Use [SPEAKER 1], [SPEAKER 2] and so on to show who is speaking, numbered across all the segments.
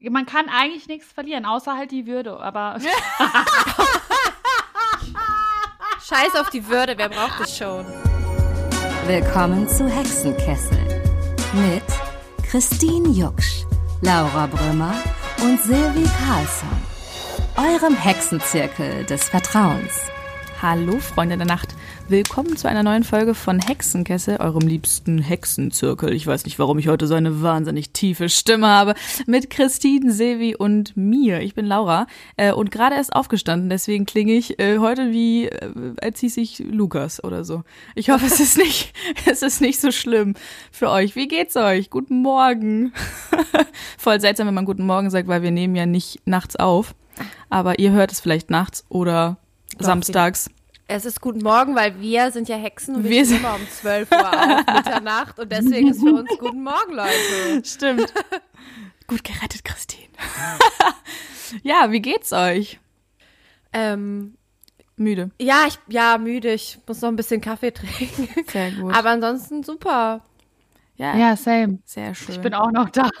[SPEAKER 1] Man kann eigentlich nichts verlieren, außer halt die Würde, aber.
[SPEAKER 2] Scheiß auf die Würde, wer braucht es schon?
[SPEAKER 3] Willkommen zu Hexenkessel mit Christine Jucksch, Laura Brümmer und Silvi Carlsson. Eurem Hexenzirkel des Vertrauens.
[SPEAKER 4] Hallo Freunde der Nacht. Willkommen zu einer neuen Folge von Hexenkessel, eurem liebsten Hexenzirkel. Ich weiß nicht, warum ich heute so eine wahnsinnig tiefe Stimme habe. Mit Christine, Sevi und mir. Ich bin Laura äh, und gerade erst aufgestanden, deswegen klinge ich äh, heute wie, äh, als hieß ich Lukas oder so. Ich hoffe, es ist nicht, es ist nicht so schlimm für euch. Wie geht's euch? Guten Morgen. Voll seltsam, wenn man guten Morgen sagt, weil wir nehmen ja nicht nachts auf. Aber ihr hört es vielleicht nachts oder
[SPEAKER 2] Doch,
[SPEAKER 4] samstags.
[SPEAKER 2] Es ist guten Morgen, weil wir sind ja Hexen und wir,
[SPEAKER 4] Wir sind-
[SPEAKER 2] immer um 12 Uhr auf, Mitternacht und deswegen ist für uns guten Morgen, Leute.
[SPEAKER 4] Stimmt. Gut gerettet, Christine. ja, wie geht's euch?
[SPEAKER 2] Ähm,
[SPEAKER 4] Müde.
[SPEAKER 2] ja, ich, ja, müde, ich muss noch ein bisschen Kaffee trinken.
[SPEAKER 4] Sehr gut.
[SPEAKER 2] Aber ansonsten super.
[SPEAKER 4] Ja,
[SPEAKER 1] Ja, same.
[SPEAKER 4] sehr schön.
[SPEAKER 1] Ich bin auch noch da.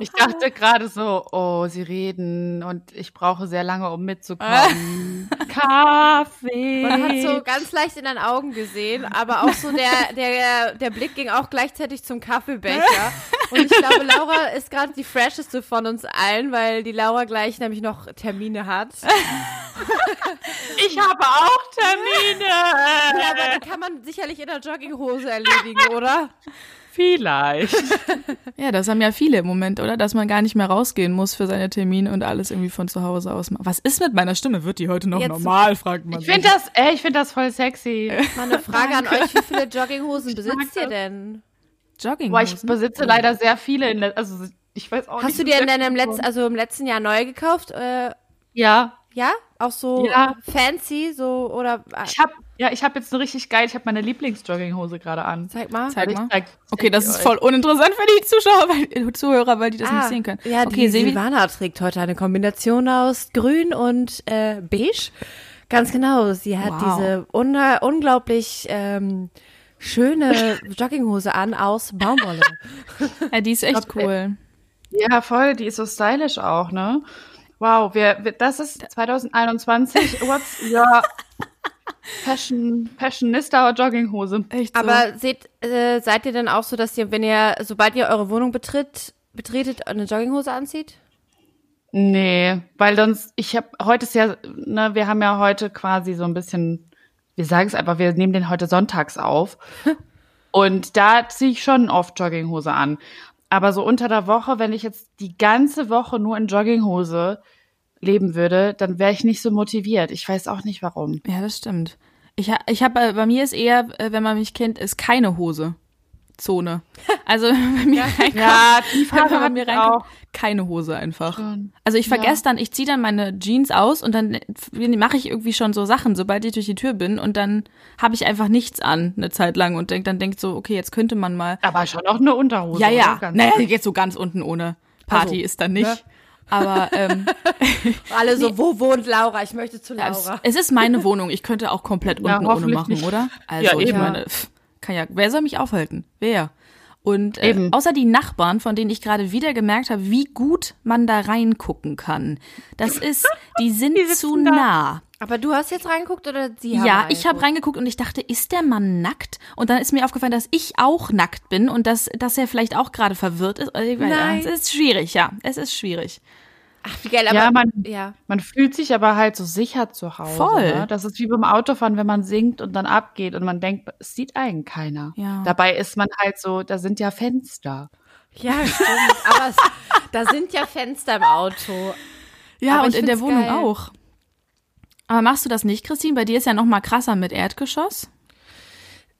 [SPEAKER 1] Ich dachte gerade so, oh, sie reden und ich brauche sehr lange, um mitzukommen. Kaffee.
[SPEAKER 2] Man hat so ganz leicht in deinen Augen gesehen, aber auch so der, der, der Blick ging auch gleichzeitig zum Kaffeebecher. Und ich glaube, Laura ist gerade die fresheste von uns allen, weil die Laura gleich nämlich noch Termine hat.
[SPEAKER 1] ich habe auch Termine.
[SPEAKER 2] Ja, aber die kann man sicherlich in der Jogginghose erledigen, oder?
[SPEAKER 1] Vielleicht.
[SPEAKER 4] ja, das haben ja viele im Moment, oder? Dass man gar nicht mehr rausgehen muss für seine Termine und alles irgendwie von zu Hause aus macht. Was ist mit meiner Stimme? Wird die heute noch
[SPEAKER 2] Jetzt-
[SPEAKER 4] normal, fragt man
[SPEAKER 1] Ich
[SPEAKER 4] sich.
[SPEAKER 1] finde das, ey, ich finde das voll sexy.
[SPEAKER 2] Mal eine Frage an euch, wie viele Jogginghosen besitzt ihr denn?
[SPEAKER 4] Jogginghosen.
[SPEAKER 1] Boah, ich besitze leider sehr viele in also ich weiß auch nicht.
[SPEAKER 2] Hast du dir in deinem letzten, also im letzten Jahr neu gekauft? Äh,
[SPEAKER 1] Ja,
[SPEAKER 2] ja? Auch so
[SPEAKER 1] Ja.
[SPEAKER 2] fancy, so, oder, äh,
[SPEAKER 1] ich habe ja, ich habe jetzt eine richtig geil, ich habe meine Lieblingsjogginghose gerade an.
[SPEAKER 2] zeig mal.
[SPEAKER 4] Zeig mal.
[SPEAKER 1] zeig-
[SPEAKER 4] Okay, das ist voll uninteressant für die Zuschauer, weil, äh, Zuhörer, weil die das nicht
[SPEAKER 2] Ah,
[SPEAKER 4] sehen können.
[SPEAKER 2] Ja,
[SPEAKER 4] okay,
[SPEAKER 2] die Silvana trägt heute eine Kombination aus grün und äh, beige. Ganz genau. Sie hat
[SPEAKER 4] Wow.
[SPEAKER 2] diese una- unglaublich ähm, schöne Jogginghose an aus Baumwolle.
[SPEAKER 4] ja, die ist echt
[SPEAKER 1] glaub,
[SPEAKER 4] cool.
[SPEAKER 1] Ja, voll, die ist so stylisch auch, ne? Wow, wir, wir das ist 2021. What's your Fashion, Fashionista Jogginghose?
[SPEAKER 4] Echt so.
[SPEAKER 2] Aber seht, äh, seid ihr denn auch so, dass ihr, wenn ihr, sobald ihr eure Wohnung betritt, betretet, eine Jogginghose anzieht?
[SPEAKER 1] Nee, weil sonst, ich habe, heute ist ja, ne, wir haben ja heute quasi so ein bisschen, wir sagen es einfach, wir nehmen den heute sonntags auf. Und da ziehe ich schon oft Jogginghose an. Aber so unter der Woche, wenn ich jetzt die ganze Woche nur in Jogginghose leben würde, dann wäre ich nicht so motiviert. Ich weiß auch nicht warum.
[SPEAKER 4] Ja, das stimmt. Ich, ich habe bei mir ist eher, äh, wenn man mich kennt, ist keine Hose. Zone. Also bei mir reinkommt,
[SPEAKER 1] Ja, Phase
[SPEAKER 4] man bei mir
[SPEAKER 1] ich
[SPEAKER 4] reinkommt,
[SPEAKER 1] auch.
[SPEAKER 4] keine Hose einfach.
[SPEAKER 1] Schon.
[SPEAKER 4] Also ich vergesse dann, ich ziehe dann meine Jeans aus und dann mache ich irgendwie schon so Sachen, sobald ich durch die Tür bin und dann habe ich einfach nichts an eine Zeit lang und denk, dann denkt so, okay, jetzt könnte man mal.
[SPEAKER 1] Aber schon auch eine Unterhose.
[SPEAKER 4] Ja, ja.
[SPEAKER 1] Ganz
[SPEAKER 4] Naja, jetzt so ganz unten ohne Party
[SPEAKER 2] Also,
[SPEAKER 4] ist dann nicht.
[SPEAKER 2] ne?
[SPEAKER 4] Aber ähm,
[SPEAKER 2] Alle so, wo wohnt Laura? Ich möchte zu
[SPEAKER 4] Ja, es,
[SPEAKER 2] Laura.
[SPEAKER 4] es ist meine Wohnung. Ich könnte auch komplett
[SPEAKER 1] Ja,
[SPEAKER 4] unten ohne machen,
[SPEAKER 1] nicht.
[SPEAKER 4] oder? Also
[SPEAKER 1] Ja,
[SPEAKER 4] ich meine, pff, kann ja, wer soll mich aufhalten? Wer? Und äh,
[SPEAKER 1] Eben.
[SPEAKER 4] außer die Nachbarn, von denen ich gerade wieder gemerkt habe, wie gut man da reingucken kann. Das ist, die sind
[SPEAKER 1] Die
[SPEAKER 4] zu nah.
[SPEAKER 2] Aber du hast jetzt reingeguckt oder sie haben
[SPEAKER 4] Ja, ich habe
[SPEAKER 2] reingeguckt?
[SPEAKER 4] reingeguckt und ich dachte, ist der Mann nackt? Und dann ist mir aufgefallen, dass ich auch nackt bin und dass, dass er vielleicht auch gerade verwirrt ist. Also,
[SPEAKER 2] Nein.
[SPEAKER 4] Es ist schwierig, ja. Es ist schwierig.
[SPEAKER 2] Ach, wie geil, aber
[SPEAKER 1] Ja, man-
[SPEAKER 2] ja.
[SPEAKER 1] Man fühlt sich aber halt so sicher zu Hause.
[SPEAKER 4] Voll.
[SPEAKER 1] Ne? Das ist wie beim Autofahren, wenn man singt und dann abgeht und man denkt, es sieht einen keiner.
[SPEAKER 4] Ja.
[SPEAKER 1] Dabei ist man halt so, da sind ja Fenster.
[SPEAKER 2] Ja, stimmt. aber es, da sind ja Fenster im Auto.
[SPEAKER 4] Ja,
[SPEAKER 2] Aber
[SPEAKER 4] und in der Wohnung
[SPEAKER 2] geil.
[SPEAKER 4] auch. Aber machst du das nicht, Christine? Bei dir ist ja noch mal krasser mit Erdgeschoss.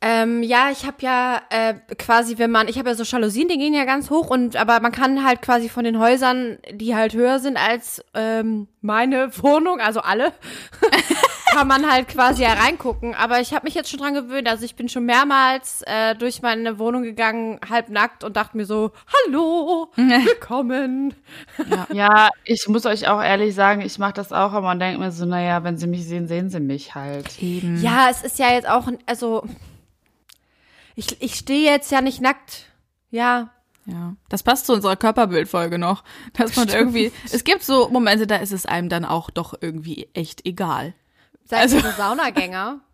[SPEAKER 2] Ähm, ja, ich habe ja äh, quasi, wenn man, ich habe ja so Jalousien, die gehen ja ganz hoch und aber man kann halt quasi von den Häusern, die halt höher sind als ähm, meine Wohnung, also alle, kann man halt quasi ja reingucken. Aber ich habe mich jetzt schon dran gewöhnt. Also ich bin schon mehrmals äh, durch meine Wohnung gegangen, halb nackt und dachte mir so, hallo, willkommen.
[SPEAKER 1] Ja, ich muss euch auch ehrlich sagen, ich mache das auch immer und denke mir so, naja, wenn sie mich sehen, sehen sie mich halt.
[SPEAKER 4] Eben.
[SPEAKER 2] Ja, es ist ja jetzt auch, ein- also ich, ich stehe jetzt ja nicht nackt. Ja,
[SPEAKER 4] Ja, das passt zu unserer Körperbildfolge noch, dass man irgendwie, es gibt so Momente, da ist es einem dann auch doch irgendwie echt egal.
[SPEAKER 2] Seid
[SPEAKER 4] Also-
[SPEAKER 2] ihr so Saunagänger?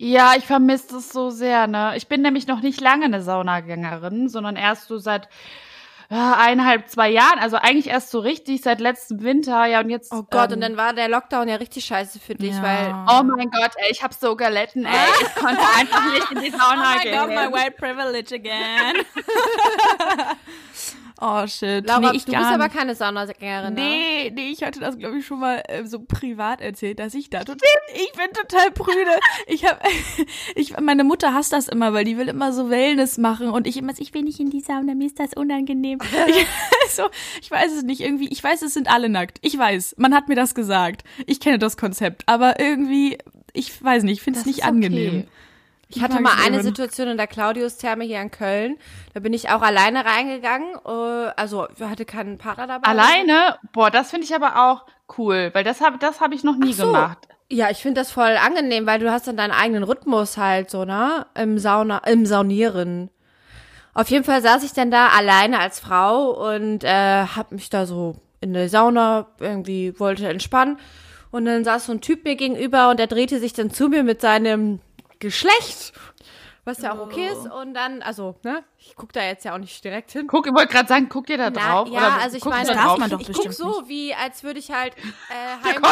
[SPEAKER 1] Ja, ich vermisse das so sehr, ne? Ich bin nämlich noch nicht lange eine Saunagängerin, sondern erst so seit eineinhalb, zwei Jahren. Also eigentlich erst so richtig seit letztem Winter. Ja, und jetzt.
[SPEAKER 2] Oh Gott,
[SPEAKER 1] ähm,
[SPEAKER 2] und dann war der Lockdown ja richtig scheiße für dich,
[SPEAKER 4] Ja.
[SPEAKER 2] weil
[SPEAKER 1] Oh mein Gott, ey, ich hab so gelitten, ey. Ich konnte einfach nicht in die Sauna gehen.
[SPEAKER 4] white privilege again. oh shit.
[SPEAKER 2] Laura,
[SPEAKER 4] nee, ich
[SPEAKER 2] du bist aber keine Saunagängerin, ne?
[SPEAKER 4] Nee, nee, ich hatte das, glaube ich, schon mal äh, so privat erzählt, dass ich da total, ich bin total prüde. Ich habe, ich, meine Mutter hasst das immer, weil die will immer so Wellness machen und ich immer, ich will nicht in die Sauna, mir ist das unangenehm. ich, so, ich weiß es nicht, irgendwie, ich weiß, es sind alle nackt. Ich weiß, man hat mir das gesagt. Ich kenne das Konzept, aber irgendwie, ich weiß nicht, ich finde es nicht
[SPEAKER 1] okay.
[SPEAKER 4] angenehm.
[SPEAKER 2] Ich hatte mal eine. Situation in der Claudius-Therme hier in Köln. Da bin ich auch alleine reingegangen. äh, Also, hatte keinen Partner dabei.
[SPEAKER 1] Alleine? Boah, das finde ich aber auch cool, weil das habe das hab ich noch nie
[SPEAKER 2] so.
[SPEAKER 1] gemacht.
[SPEAKER 2] Ja, ich finde das voll angenehm, weil du hast dann deinen eigenen Rhythmus halt so, ne? Im Sauna, im Saunieren. Auf jeden Fall saß ich dann da alleine als Frau und äh, hab mich da so in der Sauna irgendwie wollte entspannen. Und dann saß so ein Typ mir gegenüber und er drehte sich dann zu mir mit seinem Geschlecht, was ja auch okay ist. Und dann, also, ne? Ich guck da jetzt ja auch nicht direkt hin.
[SPEAKER 1] Guck, ich wollte gerade sagen, guck dir da
[SPEAKER 2] Na,
[SPEAKER 1] drauf.
[SPEAKER 2] ja,
[SPEAKER 1] oder
[SPEAKER 2] also ich meine,
[SPEAKER 1] da
[SPEAKER 4] darf
[SPEAKER 1] drauf?
[SPEAKER 4] man doch
[SPEAKER 2] ich guck
[SPEAKER 4] bestimmt
[SPEAKER 2] so, wie als würde ich halt äh, heim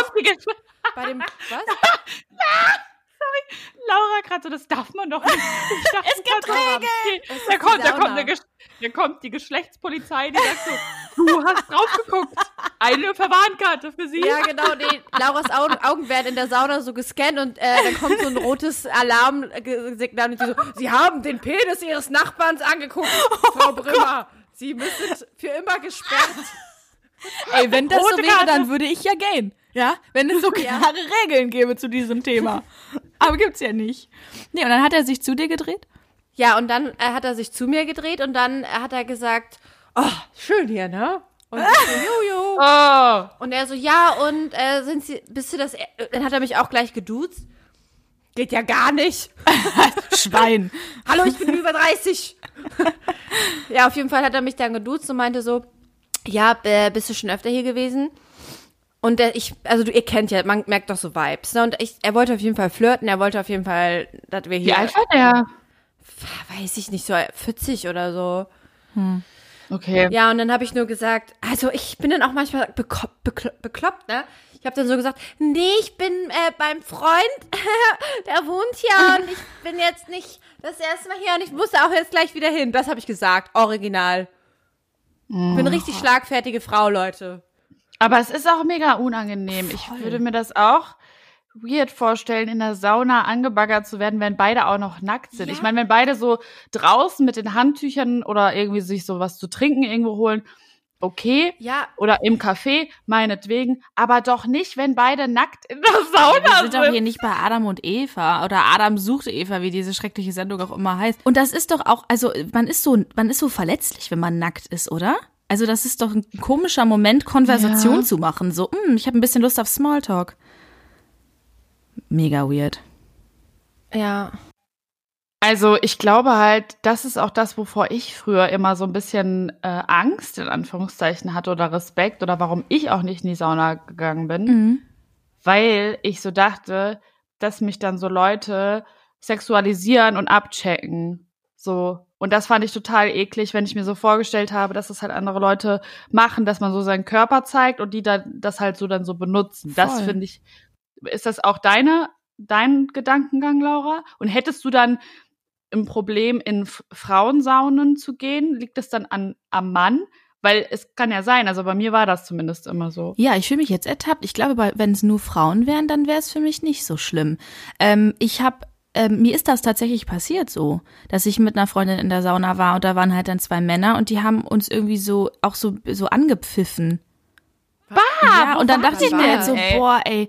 [SPEAKER 2] bei dem was?
[SPEAKER 1] Laura gerade so, das darf man doch nicht. Ich dachte, es gibt Regeln. Da kommt,
[SPEAKER 2] die
[SPEAKER 1] da kommt, eine da kommt die Geschlechtspolizei, die sagt so, du hast drauf geguckt. Eine Verwarnkarte für sie.
[SPEAKER 2] Ja, genau, nee, Lauras Augen, Augen werden in der Sauna so gescannt und äh, dann kommt so ein rotes Alarmsignal und die so, Sie haben den Penis Ihres Nachbarns angeguckt, Frau Brümmer. Sie müssen für immer gesperrt.
[SPEAKER 4] Ey, wenn das so wäre, dann würde ich ja gehen. Ja, wenn es so klare Regeln gäbe zu diesem Thema. Aber gibt's ja nicht. Nee, und dann hat er sich zu dir gedreht?
[SPEAKER 2] Ja, und dann äh, hat er sich zu mir gedreht und dann äh, hat er gesagt, oh, schön hier, ne? Und ich so, Jojo.
[SPEAKER 1] Oh,
[SPEAKER 2] Und er so, ja, und äh, sind Sie, bist du das, äh, dann hat er mich auch gleich geduzt. Geht ja gar nicht.
[SPEAKER 4] Schwein.
[SPEAKER 2] Hallo, ich bin über 30. ja, auf jeden Fall hat er mich dann geduzt und meinte so, ja, äh, bist du schon öfter hier gewesen? Und ich, also du, ihr kennt ja, man merkt doch so Vibes. Ne? Und ich, er wollte auf jeden Fall flirten, er wollte auf jeden Fall, dass wir
[SPEAKER 1] wie
[SPEAKER 2] hier,
[SPEAKER 1] alt war der?
[SPEAKER 2] weiß ich nicht, so 40 oder so.
[SPEAKER 1] Okay.
[SPEAKER 2] Ja, und dann habe ich nur gesagt, also ich bin dann auch manchmal bekloppt, ne? Ich habe dann so gesagt, nee, ich bin äh, beim Freund, der wohnt hier und ich bin jetzt nicht das erste Mal hier und ich muss auch jetzt gleich wieder hin. Das habe ich gesagt, original. Bin richtig schlagfertige Frau, Leute.
[SPEAKER 1] Aber es ist auch mega unangenehm. Ich würde mir das auch weird vorstellen, in der Sauna angebaggert zu werden, wenn beide auch noch nackt sind.
[SPEAKER 2] Ja.
[SPEAKER 1] Ich meine, wenn beide so draußen mit den Handtüchern oder irgendwie sich so was zu trinken irgendwo holen, okay.
[SPEAKER 2] Ja,
[SPEAKER 1] Oder im Café, meinetwegen. Aber doch nicht, wenn beide nackt in der Sauna
[SPEAKER 4] Wir sind
[SPEAKER 1] sind.
[SPEAKER 4] doch hier nicht bei Adam und Eva oder Adam sucht Eva, wie diese schreckliche Sendung auch immer heißt. Und das ist doch auch, also man ist so, man ist so verletzlich, wenn man nackt ist, oder? Also das ist doch ein komischer Moment, Konversation
[SPEAKER 1] Ja.
[SPEAKER 4] zu machen. So, hm, ich habe ein bisschen Lust auf Smalltalk. Mega weird.
[SPEAKER 2] ja.
[SPEAKER 1] Also ich glaube halt, das ist auch das, wovor ich früher immer so ein bisschen äh, Angst in Anführungszeichen hatte oder Respekt oder warum ich auch nicht in die Sauna gegangen bin,
[SPEAKER 4] Mhm.
[SPEAKER 1] weil ich so dachte, dass mich dann so Leute sexualisieren und abchecken. So. Und das fand ich total eklig, wenn ich mir so vorgestellt habe, dass das halt andere Leute machen, dass man so seinen Körper zeigt und die dann das halt so dann so benutzen. Das
[SPEAKER 4] Voll.
[SPEAKER 1] finde ich. Ist das auch deine, dein Gedankengang, Laura? Und hättest du dann ein Problem, in Frauensaunen zu gehen? Liegt es dann an, am Mann? Weil es kann ja sein, also bei mir war das zumindest immer so.
[SPEAKER 4] Ja, ich fühle mich jetzt ertappt. Ich glaube, wenn es nur Frauen wären, dann wäre es für mich nicht so schlimm. Ähm, ich habe ähm, mir ist das tatsächlich passiert so, dass ich mit einer Freundin in der Sauna war und da waren halt dann zwei Männer und die haben uns irgendwie so auch so so angepfiffen. ja, und dann dachte ich mir
[SPEAKER 1] denn,
[SPEAKER 4] halt so,
[SPEAKER 1] ey?
[SPEAKER 4] boah, ey,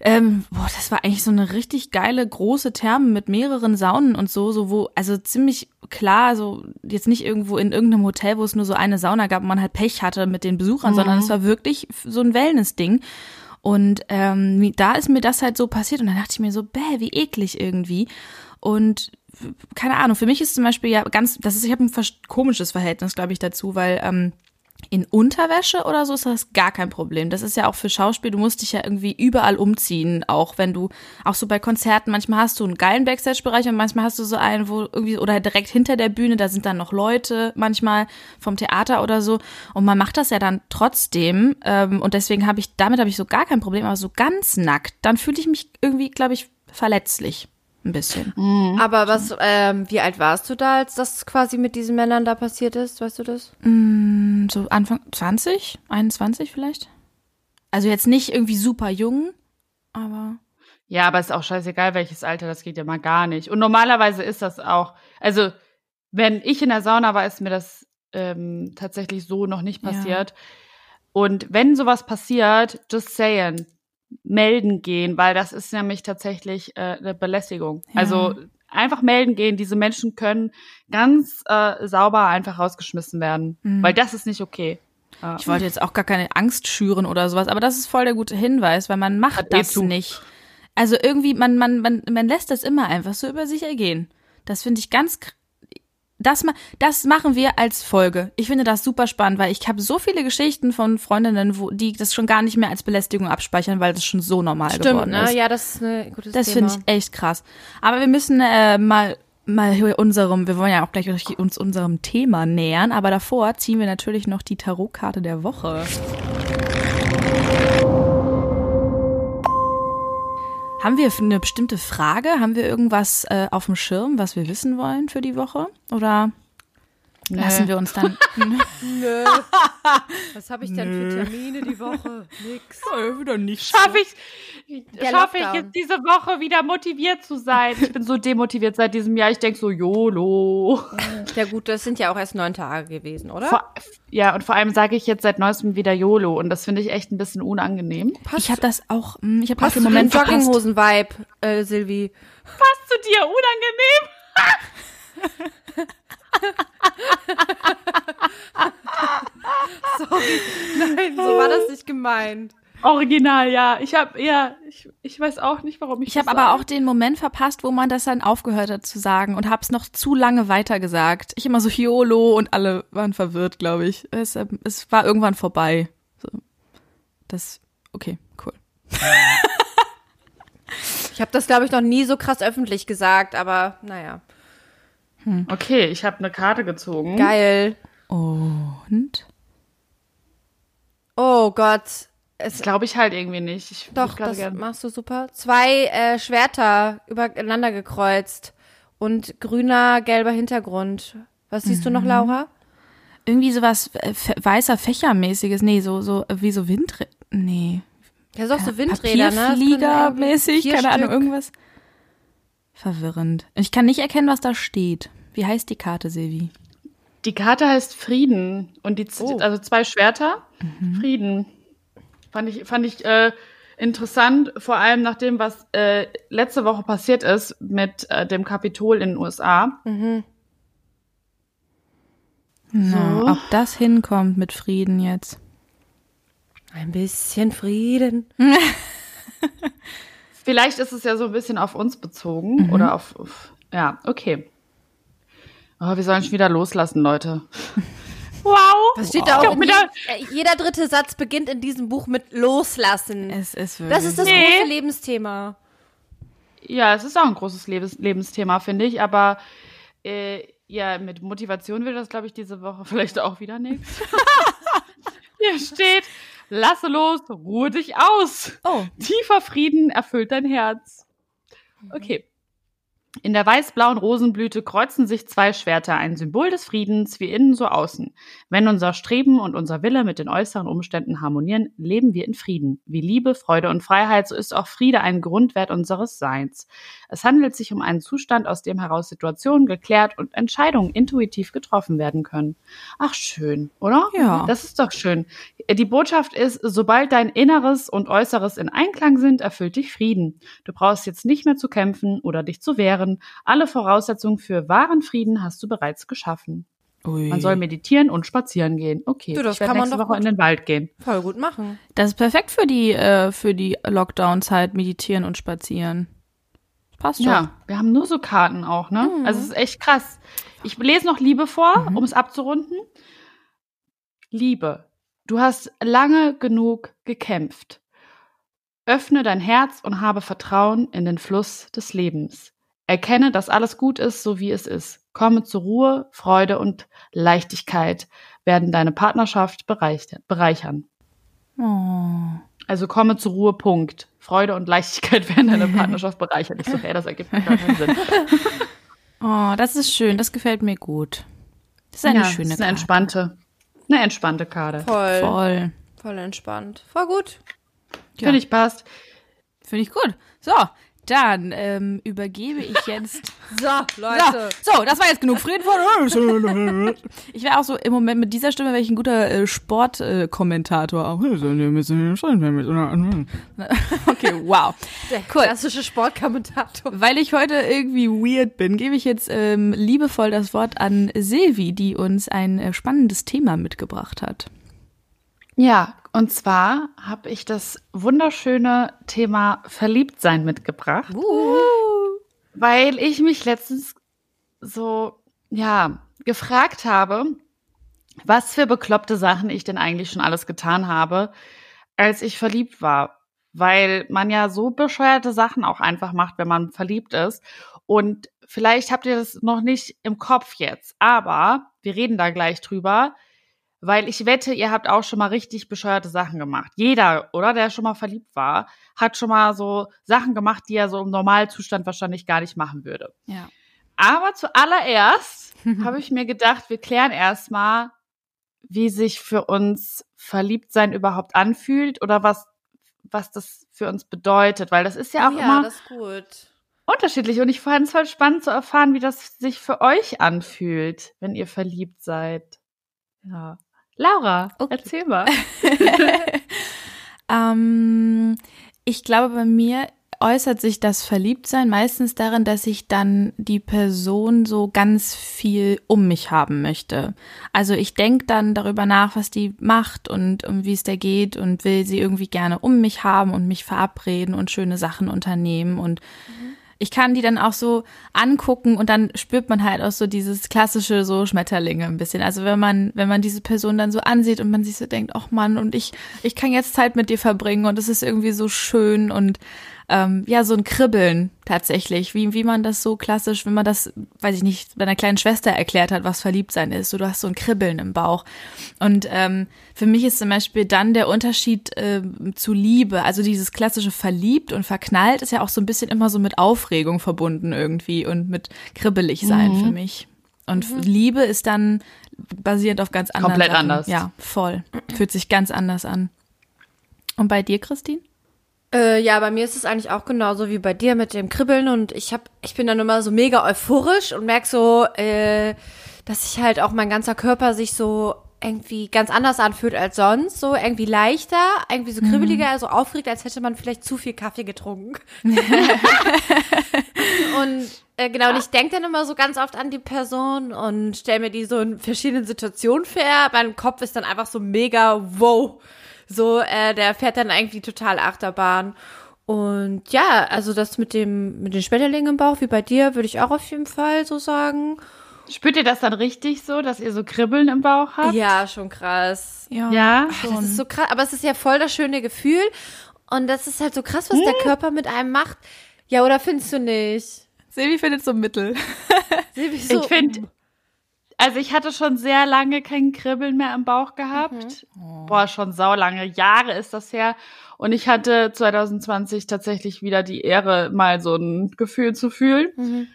[SPEAKER 4] ähm, boah, das war eigentlich so eine richtig geile große Therme mit mehreren Saunen und so, so wo, also ziemlich klar, so jetzt nicht irgendwo in irgendeinem Hotel, wo es nur so eine Sauna gab und man halt Pech hatte mit den Besuchern, sondern es war wirklich so ein Wellness-Ding. Und ähm, da ist mir das halt so passiert und dann dachte ich mir so, bäh, wie eklig irgendwie. Und keine Ahnung, für mich ist zum Beispiel ja ganz, das ist, ich habe ein komisches Verhältnis, glaube ich, dazu, weil ähm, in Unterwäsche oder so ist das gar kein Problem. Das ist ja auch für Schauspiel, du musst dich ja irgendwie überall umziehen, auch wenn du, auch so bei Konzerten, manchmal hast du einen geilen Backstage-Bereich und manchmal hast du so einen, wo irgendwie, oder direkt hinter der Bühne, da sind dann noch Leute, manchmal vom Theater oder so. Und man macht das ja dann trotzdem. Ähm, und deswegen habe ich, damit habe ich so gar kein Problem, aber so ganz nackt, dann fühle ich mich irgendwie, glaube ich, verletzlich. Ein bisschen.
[SPEAKER 2] Aber was, ähm, wie alt warst du da, als das quasi mit diesen Männern da passiert ist? Weißt du das?
[SPEAKER 4] so Anfang 20, 21 vielleicht. Also jetzt nicht irgendwie super jung, aber
[SPEAKER 1] Ja, aber ist auch scheißegal, welches Alter, das geht ja mal gar nicht. Und normalerweise ist das auch, also wenn ich in der Sauna war, ist mir das ähm, tatsächlich so noch nicht
[SPEAKER 4] Ja.
[SPEAKER 1] passiert. Und wenn sowas passiert, just saying, melden gehen, weil das ist nämlich tatsächlich äh, eine Belästigung.
[SPEAKER 4] Ja.
[SPEAKER 1] Also einfach melden gehen. Diese Menschen können ganz äh, sauber einfach rausgeschmissen werden, weil das ist nicht okay.
[SPEAKER 4] Ich wollte jetzt auch gar keine Angst schüren oder sowas, aber das ist voll der gute Hinweis, weil man macht das
[SPEAKER 1] zu.
[SPEAKER 4] nicht. Also irgendwie, man, man, man, man lässt das immer einfach so über sich ergehen. Das finde ich ganz das, ma das machen wir als Folge. Ich finde das super spannend, weil ich habe so viele Geschichten von Freundinnen, wo die das schon gar nicht mehr als Belästigung abspeichern, weil das schon so normal geworden
[SPEAKER 2] ne?
[SPEAKER 4] ist.
[SPEAKER 2] Ja, das ist ein gutes
[SPEAKER 4] Das finde ich echt krass. Aber wir müssen äh, mal mal unserem, wir wollen ja auch gleich uns unserem Thema nähern, aber davor ziehen wir natürlich noch die Tarotkarte der Woche. Haben wir eine bestimmte Frage? Haben wir irgendwas äh, auf dem Schirm, was wir wissen wollen für die Woche? Oder lassen wir uns dann
[SPEAKER 2] Nö. Was habe ich denn für Termine die Woche? Nix.
[SPEAKER 4] wieder nicht
[SPEAKER 1] Schaffe ich,
[SPEAKER 2] Der
[SPEAKER 1] schaffe ich jetzt diese Woche wieder motiviert zu sein? Ich bin so demotiviert seit diesem Jahr. Ich denke so, YOLO.
[SPEAKER 2] Ja gut, das sind ja auch erst neun Tage gewesen, oder?
[SPEAKER 1] Vor, ja, und vor allem sage ich jetzt seit neuestem wieder YOLO und das finde ich echt ein bisschen unangenehm.
[SPEAKER 4] Ich habe das auch, mh, ich habe auch
[SPEAKER 2] Passt
[SPEAKER 4] den Moment
[SPEAKER 2] den. Jogginghosen-Vibe, äh, Silvi.
[SPEAKER 1] Passt zu dir unangenehm?
[SPEAKER 2] Nein, so war das nicht gemeint.
[SPEAKER 1] Original, ja. Ich habe eher, ich, ich weiß auch nicht, warum ich
[SPEAKER 4] Ich habe aber auch den Moment verpasst, wo man das dann aufgehört hat zu sagen und habe es noch zu lange weitergesagt. Ich immer so YOLO und alle waren verwirrt, glaube ich. Es, ähm, es war irgendwann vorbei. So. Das, okay, cool.
[SPEAKER 2] Ich habe das, glaube ich, noch nie so krass öffentlich gesagt, aber naja.
[SPEAKER 1] Okay, ich habe eine Karte gezogen.
[SPEAKER 2] Geil.
[SPEAKER 4] Und?
[SPEAKER 2] Oh Gott. Es,
[SPEAKER 1] Das glaube ich halt irgendwie nicht. Ich
[SPEAKER 2] doch, das
[SPEAKER 1] gern-
[SPEAKER 2] machst du super. Zwei äh, Schwerter übereinander gekreuzt und grüner, gelber Hintergrund. Was siehst du noch,
[SPEAKER 1] Mhm.
[SPEAKER 2] Laura?
[SPEAKER 4] Irgendwie sowas äh, weißer Fächermäßiges. Nee, so, so äh, wie so Windräder. Nee.
[SPEAKER 2] Ja, so auch so Windräder, ne? Vier
[SPEAKER 4] keine Ahnung, irgendwas. Verwirrend. Ich kann nicht erkennen, was da steht. Wie heißt die Karte, Silvi?
[SPEAKER 1] Die Karte heißt Frieden und die
[SPEAKER 2] Oh.
[SPEAKER 1] also zwei Schwerter. Frieden. Fand ich fand ich äh, interessant, vor allem nach dem, was äh, letzte Woche passiert ist mit äh, dem Kapitol in den USA.
[SPEAKER 4] Na, ob das hinkommt mit Frieden jetzt.
[SPEAKER 2] Ein bisschen Frieden.
[SPEAKER 1] Vielleicht ist es ja so ein bisschen auf uns bezogen oder auf, auf ja, okay. Oh, wir sollen schon wieder loslassen, Leute. Wow.
[SPEAKER 2] Was steht da
[SPEAKER 1] Ich
[SPEAKER 2] auch? In
[SPEAKER 1] mir
[SPEAKER 2] je,
[SPEAKER 1] da-
[SPEAKER 2] äh, jeder dritte Satz beginnt in diesem Buch mit Loslassen.
[SPEAKER 4] Es ist wirklich.
[SPEAKER 2] Das ist das
[SPEAKER 1] Nee.
[SPEAKER 2] große Lebensthema.
[SPEAKER 1] Ja, es ist auch ein großes Lebens Lebensthema, finde ich, aber äh, ja, mit Motivation will das, glaube ich, diese Woche vielleicht auch wieder nichts. Hier steht, lasse los, ruhe dich aus.
[SPEAKER 4] Oh.
[SPEAKER 1] Tiefer Frieden erfüllt dein Herz. Okay. In der weiß-blauen Rosenblüte kreuzen sich zwei Schwerter, ein Symbol des Friedens, wie innen so außen. Wenn unser Streben und unser Wille mit den äußeren Umständen harmonieren, leben wir in Frieden. Wie Liebe, Freude und Freiheit, so ist auch Friede ein Grundwert unseres Seins. Es handelt sich um einen Zustand, aus dem heraus Situationen geklärt und Entscheidungen intuitiv getroffen werden können. Ach, schön, oder?
[SPEAKER 4] Ja.
[SPEAKER 1] Das ist doch schön. Die Botschaft ist, sobald dein Inneres und Äußeres in Einklang sind, erfüllt dich Frieden. Du brauchst jetzt nicht mehr zu kämpfen oder dich zu wehren. Alle Voraussetzungen für wahren Frieden hast du bereits geschaffen.
[SPEAKER 4] Ui.
[SPEAKER 1] Man soll meditieren und spazieren gehen. Okay,
[SPEAKER 2] Du, das
[SPEAKER 1] ich werde
[SPEAKER 2] kann man
[SPEAKER 1] nächste
[SPEAKER 2] doch
[SPEAKER 1] Woche in den Wald gehen.
[SPEAKER 2] Voll gut machen.
[SPEAKER 4] Das ist perfekt für die, äh, für die Lockdown-Zeit, meditieren und spazieren. Passt schon.
[SPEAKER 1] Ja, wir haben nur so Karten auch, ne? Also es ist echt krass. Ich lese noch Liebe vor, um es abzurunden. Liebe, du hast lange genug gekämpft. Öffne dein Herz und habe Vertrauen in den Fluss des Lebens. Erkenne, dass alles gut ist, so wie es ist. Komme zur Ruhe, Freude und Leichtigkeit werden deine Partnerschaft bereichern.
[SPEAKER 4] Oh.
[SPEAKER 1] Also komme zur Ruhe, Punkt. Freude und Leichtigkeit werden deine Partnerschaft bereichern. Ich so, hey, das ergibt keinen Sinn.
[SPEAKER 4] oh, das ist schön. Das gefällt mir gut. Das ist eine
[SPEAKER 1] ja,
[SPEAKER 4] schöne
[SPEAKER 1] das ist eine
[SPEAKER 4] Karte.
[SPEAKER 1] entspannte, eine entspannte Karte.
[SPEAKER 2] Voll. Voll,
[SPEAKER 4] Voll.
[SPEAKER 2] entspannt. Voll gut.
[SPEAKER 4] Ja.
[SPEAKER 1] Finde ich passt.
[SPEAKER 4] Finde ich gut. So, dann ähm, übergebe ich jetzt.
[SPEAKER 2] So,
[SPEAKER 4] So, so, das war jetzt genug Frieden von. Ich wäre auch so im Moment mit dieser Stimme wäre ich ein guter äh, Sportkommentator. auch. okay, wow.
[SPEAKER 2] Der
[SPEAKER 4] Cool.
[SPEAKER 2] klassische Sportkommentator.
[SPEAKER 4] Weil ich heute irgendwie weird bin, gebe ich jetzt ähm, liebevoll das Wort an Silvi, die uns ein äh, spannendes Thema mitgebracht hat.
[SPEAKER 1] Ja, und zwar habe ich das wunderschöne Thema Verliebtsein mitgebracht, weil ich mich letztens so, ja, gefragt habe, was für bekloppte Sachen ich denn eigentlich schon alles getan habe, als ich verliebt war. Weil man ja so bescheuerte Sachen auch einfach macht, wenn man verliebt ist. Und vielleicht habt ihr das noch nicht im Kopf jetzt, aber wir reden da gleich drüber. Weil ich wette, ihr habt auch schon mal richtig bescheuerte Sachen gemacht. Jeder, oder, der schon mal verliebt war, hat schon mal so Sachen gemacht, die er so im Normalzustand wahrscheinlich gar nicht machen würde.
[SPEAKER 4] Ja.
[SPEAKER 1] Aber zuallererst habe ich mir gedacht, wir klären erstmal, wie sich für uns Verliebtsein überhaupt anfühlt oder was, was das für uns bedeutet. Weil das ist ja auch
[SPEAKER 2] ja,
[SPEAKER 1] immer
[SPEAKER 2] das ist gut.
[SPEAKER 1] unterschiedlich. Und ich fand es voll spannend zu erfahren, wie das sich für euch anfühlt, wenn ihr verliebt seid. Ja. Laura,
[SPEAKER 4] Okay.
[SPEAKER 1] erzähl mal.
[SPEAKER 4] Ähm, ich glaube, bei mir äußert sich das Verliebtsein meistens darin, dass ich dann die Person so ganz viel um mich haben möchte. Also ich denke dann darüber nach, was die macht und um wie es der geht und will sie irgendwie gerne um mich haben und mich verabreden und schöne Sachen unternehmen und ich kann die dann auch so angucken und dann spürt man halt auch so dieses klassische so Schmetterlinge ein bisschen. Also wenn man, wenn man diese Person dann so ansieht und man sich so denkt, ach Mann, und ich, ich kann jetzt Zeit mit dir verbringen und es ist irgendwie so schön und ähm, ja, so ein Kribbeln tatsächlich, wie, wie man das so klassisch, wenn man das, weiß ich nicht, deiner kleinen Schwester erklärt hat, was Verliebtsein ist. So, du hast so ein Kribbeln im Bauch. Und ähm, für mich ist zum Beispiel dann der Unterschied ähm, zu Liebe, also dieses klassische verliebt und verknallt ist ja auch so ein bisschen immer so mit Aufregung verbunden irgendwie und mit kribbelig sein für mich. Und Liebe ist dann basierend auf ganz anderen
[SPEAKER 1] Komplett
[SPEAKER 4] Sachen.
[SPEAKER 1] anders.
[SPEAKER 4] Ja, voll. Fühlt sich ganz anders an. Und bei dir, Christine?
[SPEAKER 2] Äh, ja, bei mir ist es eigentlich auch genauso wie bei dir mit dem Kribbeln und ich hab, ich bin dann immer so mega euphorisch und merk so, äh, dass ich halt auch mein ganzer Körper sich so irgendwie ganz anders anfühlt als sonst, so irgendwie leichter, irgendwie so kribbeliger, so aufgeregt, als hätte man vielleicht zu viel Kaffee getrunken. und äh, genau, und ich denke dann immer so ganz oft an die Person und stelle mir die so in verschiedenen Situationen vor. Mein Kopf ist dann einfach so mega wow. So, äh, der fährt dann irgendwie total Achterbahn. Und ja, also das mit dem, mit den Schmetterlingen im Bauch, wie bei dir, würde ich auch auf jeden Fall so sagen.
[SPEAKER 1] Spürt ihr das dann richtig so, dass ihr so Kribbeln im Bauch habt?
[SPEAKER 2] Ja, schon krass.
[SPEAKER 1] Ja.
[SPEAKER 2] Das ist so krass, aber es ist ja voll das schöne Gefühl. Und das ist halt so krass, was der Körper mit einem macht. Ja, oder findest du nicht?
[SPEAKER 4] Silvi findet so Mittel.
[SPEAKER 2] Silvi, so,
[SPEAKER 1] Ich finde, also ich hatte schon sehr lange kein Kribbeln mehr im Bauch gehabt. Boah, schon saulange. Jahre ist das her. Und ich hatte 2020 tatsächlich wieder die Ehre, mal so ein Gefühl zu fühlen.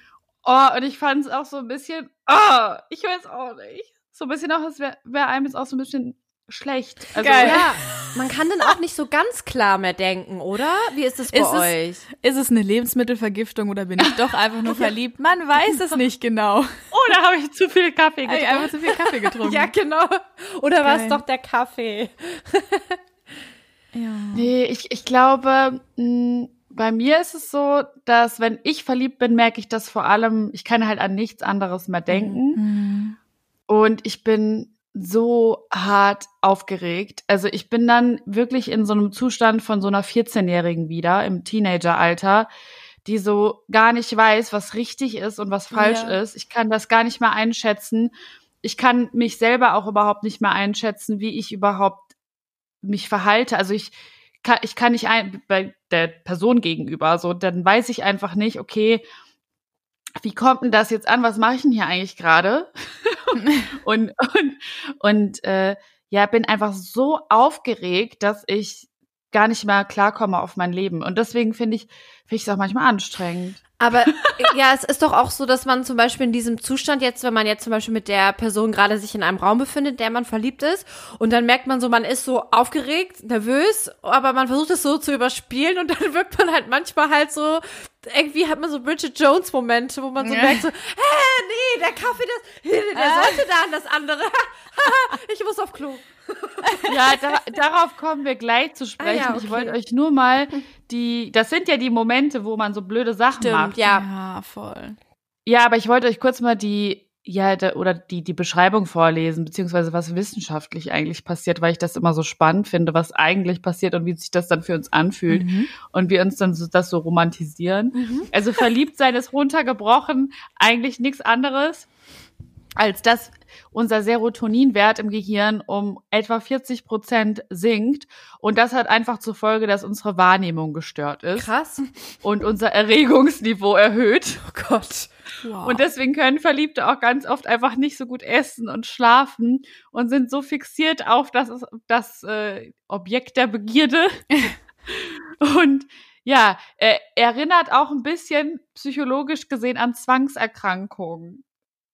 [SPEAKER 1] Oh, und ich fand es auch so ein bisschen, oh, ich weiß auch nicht. So ein bisschen auch, als wäre wär einem jetzt auch so ein bisschen schlecht. Also,
[SPEAKER 4] Geil.
[SPEAKER 2] Ja, man kann dann auch nicht so ganz klar mehr denken, oder? Wie ist es bei
[SPEAKER 4] Ist es-
[SPEAKER 2] euch?
[SPEAKER 4] Ist es eine Lebensmittelvergiftung oder bin ich doch einfach nur verliebt? Man weiß es nicht genau.
[SPEAKER 1] Da habe ich zu viel Kaffee
[SPEAKER 4] Habe ich
[SPEAKER 1] getrunken.
[SPEAKER 4] einfach zu viel Kaffee getrunken.
[SPEAKER 2] Ja, genau. Oder war es doch der Kaffee?
[SPEAKER 4] ja.
[SPEAKER 1] Nee, ich, ich glaube, mh, bei mir ist es so, dass wenn ich verliebt bin, merke ich das vor allem, ich kann halt an nichts anderes mehr denken.
[SPEAKER 4] Mhm.
[SPEAKER 1] Und ich bin so hart aufgeregt. Also ich bin dann wirklich in so einem Zustand von so einer 14-Jährigen wieder, im Teenageralter, die so gar nicht weiß, was richtig ist und was falsch
[SPEAKER 2] Ja.
[SPEAKER 1] ist. Ich kann das gar nicht mehr einschätzen. Ich kann mich selber auch überhaupt nicht mehr einschätzen, wie ich überhaupt mich verhalte. Also ich kann, ich kann nicht ein, bei der Person gegenüber, so, dann weiß ich einfach nicht, okay, wie kommt denn das jetzt an? Was mache ich denn hier eigentlich gerade? und, und, und äh, ja, bin einfach so aufgeregt, dass ich gar nicht mehr klarkomme auf mein Leben. Und deswegen finde ich, finde ich es auch manchmal anstrengend.
[SPEAKER 2] Aber ja, es ist doch auch so, dass man zum Beispiel in diesem Zustand jetzt, wenn man jetzt zum Beispiel mit der Person gerade sich in einem Raum befindet, der man verliebt ist, und dann merkt man so, man ist so aufgeregt, nervös, aber man versucht es so zu überspielen und dann wirkt man halt manchmal halt so, irgendwie hat man so Bridget Jones Momente, wo man so
[SPEAKER 4] Ja.
[SPEAKER 2] merkt so, hä, nee, der Kaffee, das, der sollte da an das andere. ich muss auf Klo.
[SPEAKER 1] Ja, da, darauf kommen wir gleich zu sprechen.
[SPEAKER 2] Ah ja,
[SPEAKER 1] Ich
[SPEAKER 2] okay.
[SPEAKER 1] wollte euch nur mal die, das sind ja die Momente, wo man so blöde Sachen
[SPEAKER 2] Stimmt,
[SPEAKER 1] macht.
[SPEAKER 2] ja.
[SPEAKER 4] Ja, voll.
[SPEAKER 1] Ja, aber ich wollte euch kurz mal die, ja, da, oder die, die Beschreibung vorlesen, beziehungsweise was wissenschaftlich eigentlich passiert, weil ich das immer so spannend finde, was eigentlich passiert und wie sich das dann für uns anfühlt
[SPEAKER 4] Mhm.
[SPEAKER 1] und wir uns dann so, das so romantisieren. Also verliebt sein ist runtergebrochen eigentlich nichts anderes, als dass unser Serotoninwert im Gehirn um etwa 40 Prozent sinkt. Und das hat einfach zur Folge, dass unsere Wahrnehmung gestört ist
[SPEAKER 2] Krass.
[SPEAKER 1] und unser Erregungsniveau erhöht.
[SPEAKER 2] Oh Gott.
[SPEAKER 4] Wow.
[SPEAKER 1] Und deswegen können Verliebte auch ganz oft einfach nicht so gut essen und schlafen und sind so fixiert auf das, das äh, Objekt der Begierde. und ja, äh, erinnert auch ein bisschen psychologisch gesehen an Zwangserkrankungen.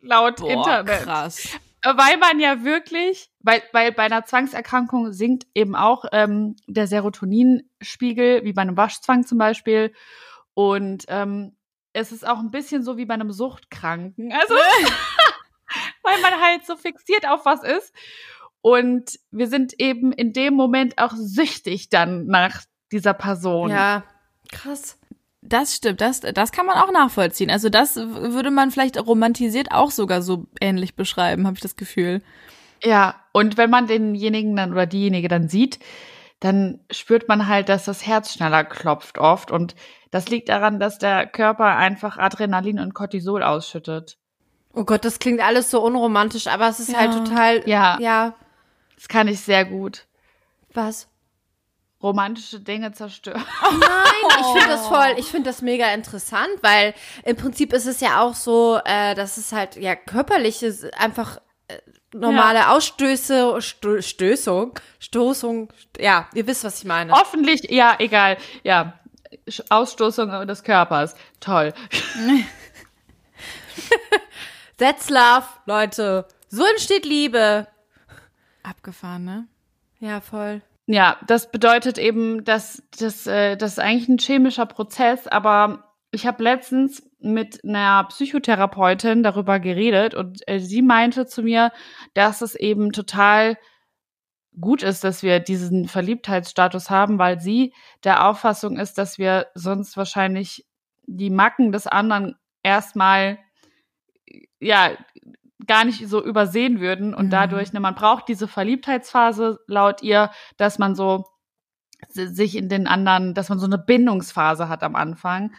[SPEAKER 1] Laut
[SPEAKER 4] Boah,
[SPEAKER 1] Internet.
[SPEAKER 4] krass.
[SPEAKER 1] Weil man ja wirklich, weil, weil bei einer Zwangserkrankung sinkt eben auch ähm, der Serotoninspiegel, wie bei einem Waschzwang zum Beispiel. Und ähm, es ist auch ein bisschen so wie bei einem Suchtkranken. Also, weil man halt so fixiert auf was ist. Und wir sind eben in dem Moment auch süchtig dann nach dieser Person.
[SPEAKER 2] Ja. Krass.
[SPEAKER 4] Das stimmt, das, das kann man auch nachvollziehen. Also das würde man vielleicht romantisiert auch sogar so ähnlich beschreiben, habe ich das Gefühl.
[SPEAKER 1] Ja, und wenn man denjenigen dann oder diejenige dann sieht, dann spürt man halt, dass das Herz schneller klopft oft. Und das liegt daran, dass der Körper einfach Adrenalin und Cortisol ausschüttet.
[SPEAKER 2] Oh Gott, das klingt alles so unromantisch, aber es ist halt
[SPEAKER 4] Ja.
[SPEAKER 2] total.
[SPEAKER 1] Ja.
[SPEAKER 2] Ja.
[SPEAKER 1] Das kann ich sehr gut.
[SPEAKER 2] Was?
[SPEAKER 1] Romantische Dinge zerstören.
[SPEAKER 2] Nein, ich finde das voll, ich finde das mega interessant, weil im Prinzip ist es ja auch so, äh, dass es halt ja körperliches einfach äh, normale Ausstöße, Sto Stößung, Stoßung, ja, ihr wisst, was ich meine.
[SPEAKER 1] Hoffentlich, ja, egal. Ja, Ausstoßung des Körpers. Toll.
[SPEAKER 2] That's love, Leute. So entsteht Liebe.
[SPEAKER 4] Abgefahren, ne?
[SPEAKER 2] Ja, voll.
[SPEAKER 1] Ja, das bedeutet eben, dass das, äh, das ist eigentlich ein chemischer Prozess, aber ich habe letztens mit einer Psychotherapeutin darüber geredet und äh, sie meinte zu mir, dass es eben total gut ist, dass wir diesen Verliebtheitsstatus haben, weil sie der Auffassung ist, dass wir sonst wahrscheinlich die Macken des anderen erstmal ja gar nicht so übersehen würden und
[SPEAKER 4] Mhm.
[SPEAKER 1] dadurch, ne, man braucht diese Verliebtheitsphase laut ihr, dass man so si- sich in den anderen, dass man so eine Bindungsphase hat am Anfang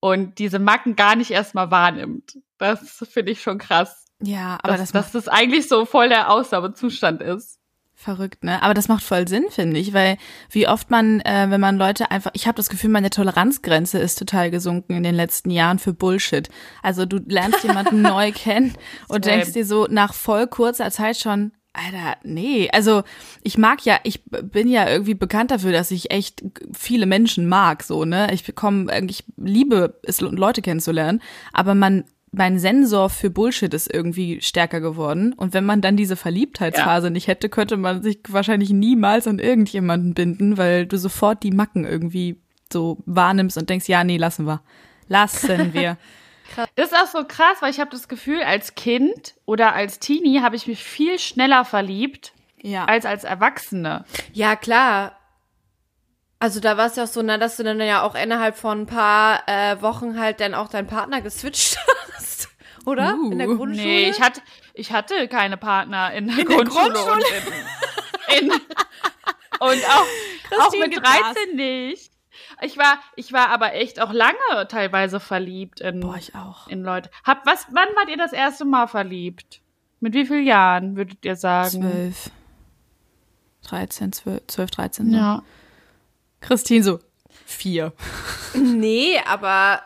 [SPEAKER 1] und diese Macken gar nicht erstmal wahrnimmt. Das finde ich schon krass.
[SPEAKER 4] Ja, aber
[SPEAKER 1] dass,
[SPEAKER 4] das,
[SPEAKER 1] dass das eigentlich so voll der Ausnahmezustand ist.
[SPEAKER 4] Verrückt, ne? Aber das macht voll Sinn, finde ich, weil wie oft man, äh, wenn man Leute einfach, ich habe das Gefühl, meine Toleranzgrenze ist total gesunken in den letzten Jahren für Bullshit. Also du lernst jemanden neu kennen und
[SPEAKER 1] Same.
[SPEAKER 4] denkst dir so nach voll kurzer Zeit schon, Alter, nee. Also ich mag ja, ich bin ja irgendwie bekannt dafür, dass ich echt viele Menschen mag, so, ne? Ich bekomme, ich liebe es, Leute kennenzulernen, aber man mein Sensor für Bullshit ist irgendwie stärker geworden. Und wenn man dann diese Verliebtheitsphase nicht hätte, könnte man sich wahrscheinlich niemals an irgendjemanden binden, weil du sofort die Macken irgendwie so wahrnimmst und denkst, ja, nee, lassen wir. Lassen wir.
[SPEAKER 1] Das ist auch so krass, weil ich habe das Gefühl, als Kind oder als Teenie habe ich mich viel schneller verliebt
[SPEAKER 4] ja.
[SPEAKER 1] als als Erwachsene.
[SPEAKER 2] Ja, klar. Also da war es ja auch so, na, dass du dann ja auch innerhalb von ein paar äh, Wochen halt dann auch deinen Partner geswitcht hast. Oder?
[SPEAKER 4] Uh,
[SPEAKER 2] in der Grundschule?
[SPEAKER 1] Nee, ich hatte, ich hatte keine Partner in der Grundschule. Und, in, in, und auch, auch mit
[SPEAKER 4] geht das.
[SPEAKER 1] 13 nicht. ich war, ich war aber echt auch lange teilweise verliebt in,
[SPEAKER 4] Boah, ich auch.
[SPEAKER 1] in Leute. Hab, was, wann wart ihr das erste Mal verliebt? Mit wie vielen Jahren, würdet ihr sagen?
[SPEAKER 4] Zwölf. 13, 12, 12 13. So.
[SPEAKER 1] Ja.
[SPEAKER 4] Christine so, vier.
[SPEAKER 2] Nee, aber.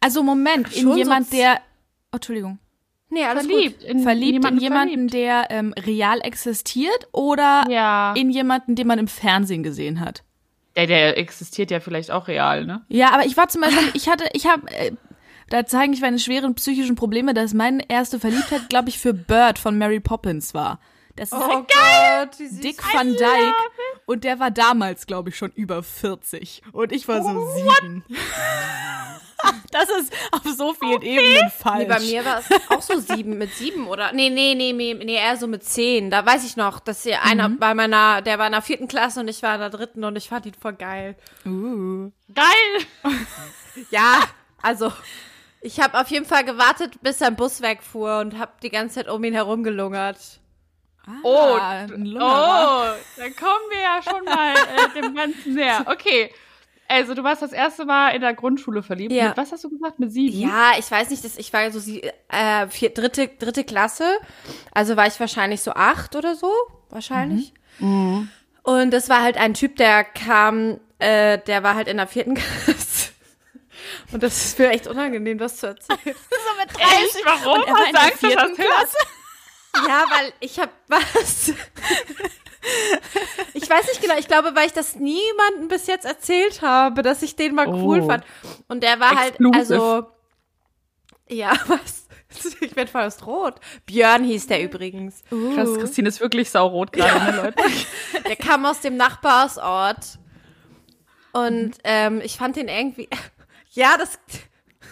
[SPEAKER 4] Also Moment, in
[SPEAKER 2] so
[SPEAKER 4] jemand,
[SPEAKER 2] z-
[SPEAKER 4] der, oh, Entschuldigung,
[SPEAKER 2] Nee, alles
[SPEAKER 1] Verliebt. In
[SPEAKER 4] verliebt in
[SPEAKER 1] jemanden
[SPEAKER 4] jemanden,
[SPEAKER 1] verliebt.
[SPEAKER 4] der ähm, real existiert oder
[SPEAKER 1] Ja.
[SPEAKER 4] in jemanden, den man im Fernsehen gesehen hat?
[SPEAKER 1] Der, der existiert ja vielleicht auch real, ne?
[SPEAKER 4] Ja, aber ich war zum Beispiel, ich hatte, ich habe, äh, da zeigen ich meine schweren psychischen Probleme, dass meine erste Verliebtheit, glaube ich, für Bird von Mary Poppins war. Das ist.
[SPEAKER 2] Oh Gott, wie süß.
[SPEAKER 4] Dick Van Dyke und der war damals, glaube ich, schon über 40 und ich war so sieben. Das ist auf so vielen Ebenen falsch.
[SPEAKER 2] Nee, bei mir war es auch so sieben mit sieben oder nee, nee, nee, nee, nee, eher so mit zehn. Da weiß ich noch, dass hier einer bei meiner, der war in der vierten Klasse und ich war in der dritten und ich fand ihn voll geil.
[SPEAKER 4] Uh.
[SPEAKER 1] Geil!
[SPEAKER 2] Ja, also ich habe auf jeden Fall gewartet, bis sein Bus wegfuhr und habe die ganze Zeit um ihn herum
[SPEAKER 1] Oh,
[SPEAKER 4] Ah, Lungerer.
[SPEAKER 1] oh, da kommen wir ja schon mal äh, dem Ganzen näher. Okay. Also, du warst das erste Mal in der Grundschule verliebt.
[SPEAKER 2] Ja.
[SPEAKER 1] Mit was hast du gesagt? Mit sieben?
[SPEAKER 2] Ja, ich weiß nicht, dass ich war so sie, äh, vier, dritte, dritte Klasse. Also war ich wahrscheinlich so acht oder so, wahrscheinlich. Und das war halt ein Typ, der kam, äh, der war halt in der vierten Klasse. Und das ist mir echt unangenehm, das zu erzählen.
[SPEAKER 1] Echt? Warum?
[SPEAKER 4] Und er war in der vierten? Klasse.
[SPEAKER 2] Ja, weil ich hab was. Ich weiß nicht genau, ich glaube, weil ich das niemandem bis jetzt erzählt habe, dass ich den mal cool
[SPEAKER 1] Oh.
[SPEAKER 2] fand. Und der war halt,
[SPEAKER 1] Exclusive.
[SPEAKER 2] also. Ja, was? Ich werd fast rot. Björn hieß der übrigens.
[SPEAKER 1] Krass, Christine ist wirklich saurot gerade, ne, Leute?
[SPEAKER 2] Der kam aus dem Nachbarsort. Und ähm, ich fand den irgendwie. Ja, das.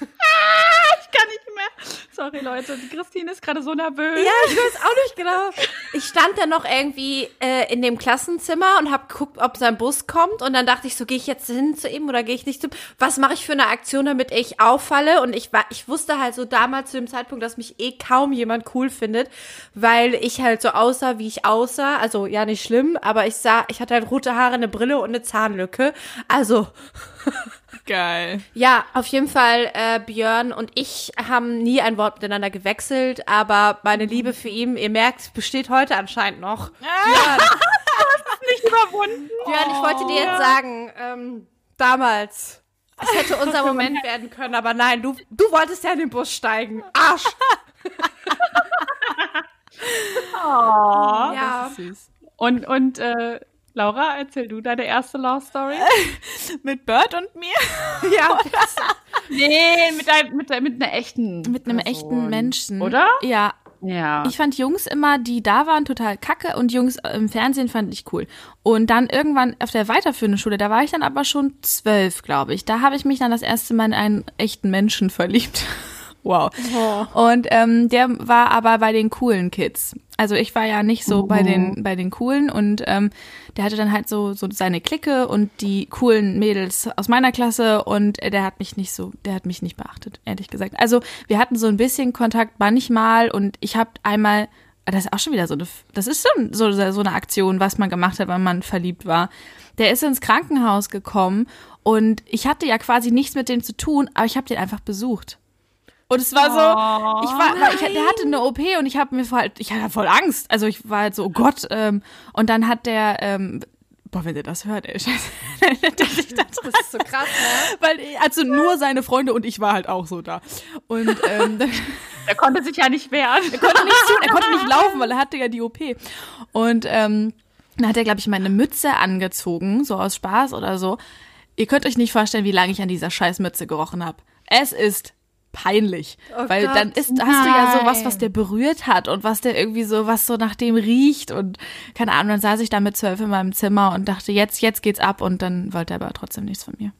[SPEAKER 1] Ich kann nicht mehr. Sorry, Leute. Die Christine ist gerade so nervös.
[SPEAKER 2] Ja, ich weiß auch nicht genau. Ich stand dann noch irgendwie äh, in dem Klassenzimmer und habe geguckt, ob sein Bus kommt. Und dann dachte ich so, gehe ich jetzt hin zu ihm oder gehe ich nicht zu ihm? Was mache ich für eine Aktion, damit ich auffalle? Und ich war, ich wusste halt so damals zu dem Zeitpunkt, dass mich eh kaum jemand cool findet, weil ich halt so aussah, wie ich aussah. Also ja, nicht schlimm, aber ich sah, ich hatte halt rote Haare, eine Brille und eine Zahnlücke. Also
[SPEAKER 4] Geil.
[SPEAKER 2] ja, auf jeden Fall, äh, Björn und ich haben nie ein Wort miteinander gewechselt, aber meine Liebe für ihn, ihr merkt, besteht heute anscheinend noch.
[SPEAKER 1] Nicht überwunden.
[SPEAKER 2] Björn, ich wollte dir jetzt sagen, ähm, damals, es hätte unser Moment werden können, aber nein, du, du wolltest ja in den Bus steigen. Arsch! ja.
[SPEAKER 4] Süß.
[SPEAKER 1] Und, und äh, Laura, erzähl du deine erste Love Story?
[SPEAKER 4] Mit Bird und mir?
[SPEAKER 2] ja.
[SPEAKER 1] nee, mit, ein, mit, mit einer echten.
[SPEAKER 4] Mit einem
[SPEAKER 1] Person.
[SPEAKER 4] echten Menschen.
[SPEAKER 1] Oder?
[SPEAKER 4] Ja.
[SPEAKER 1] Ja.
[SPEAKER 4] Ich fand Jungs immer, die da waren, total kacke und Jungs im Fernsehen fand ich cool. Und dann irgendwann auf der weiterführenden Schule, da war ich dann aber schon zwölf, glaube ich. Da habe ich mich dann das erste Mal in einen echten Menschen verliebt. Wow. Und ähm, der war aber bei den coolen Kids. Also ich war ja nicht so bei den bei den coolen und ähm, der hatte dann halt so so seine Clique und die coolen Mädels aus meiner Klasse und der hat mich nicht so, der hat mich nicht beachtet, ehrlich gesagt. Also wir hatten so ein bisschen Kontakt manchmal und ich habe einmal das ist auch schon wieder so eine, das ist schon so, so eine Aktion, was man gemacht hat, wenn man verliebt war. Der ist ins Krankenhaus gekommen und ich hatte ja quasi nichts mit dem zu tun, aber ich habe den einfach besucht. Und es war so, ich war, weil ich, der hatte eine OP und ich habe mir voll, ich hatte voll Angst. Also ich war halt so, oh Gott. Ähm, und dann hat der, ähm, boah, wenn der das hört, ey, scheiße, der sich da dran,
[SPEAKER 2] Das ist so krass, ne?
[SPEAKER 4] weil also nur seine Freunde und ich war halt auch so da. Und ähm,
[SPEAKER 1] Der konnte sich ja nicht wehren.
[SPEAKER 4] er konnte nichts tun, er konnte nicht laufen, weil er hatte ja die OP. Und ähm, dann hat er, glaube ich, meine Mütze angezogen, so aus Spaß oder so. Ihr könnt euch nicht vorstellen, wie lange ich an dieser scheiß Mütze gerochen habe. Es ist peinlich,
[SPEAKER 2] Oh
[SPEAKER 4] weil
[SPEAKER 2] Gott,
[SPEAKER 4] dann ist, hast du ja sowas,
[SPEAKER 1] nein.
[SPEAKER 4] was der berührt hat und was der irgendwie so, was so nach dem riecht und keine Ahnung, dann saß ich da mit zwölf in meinem Zimmer und dachte, jetzt, jetzt geht's ab und dann wollte er aber trotzdem nichts von mir.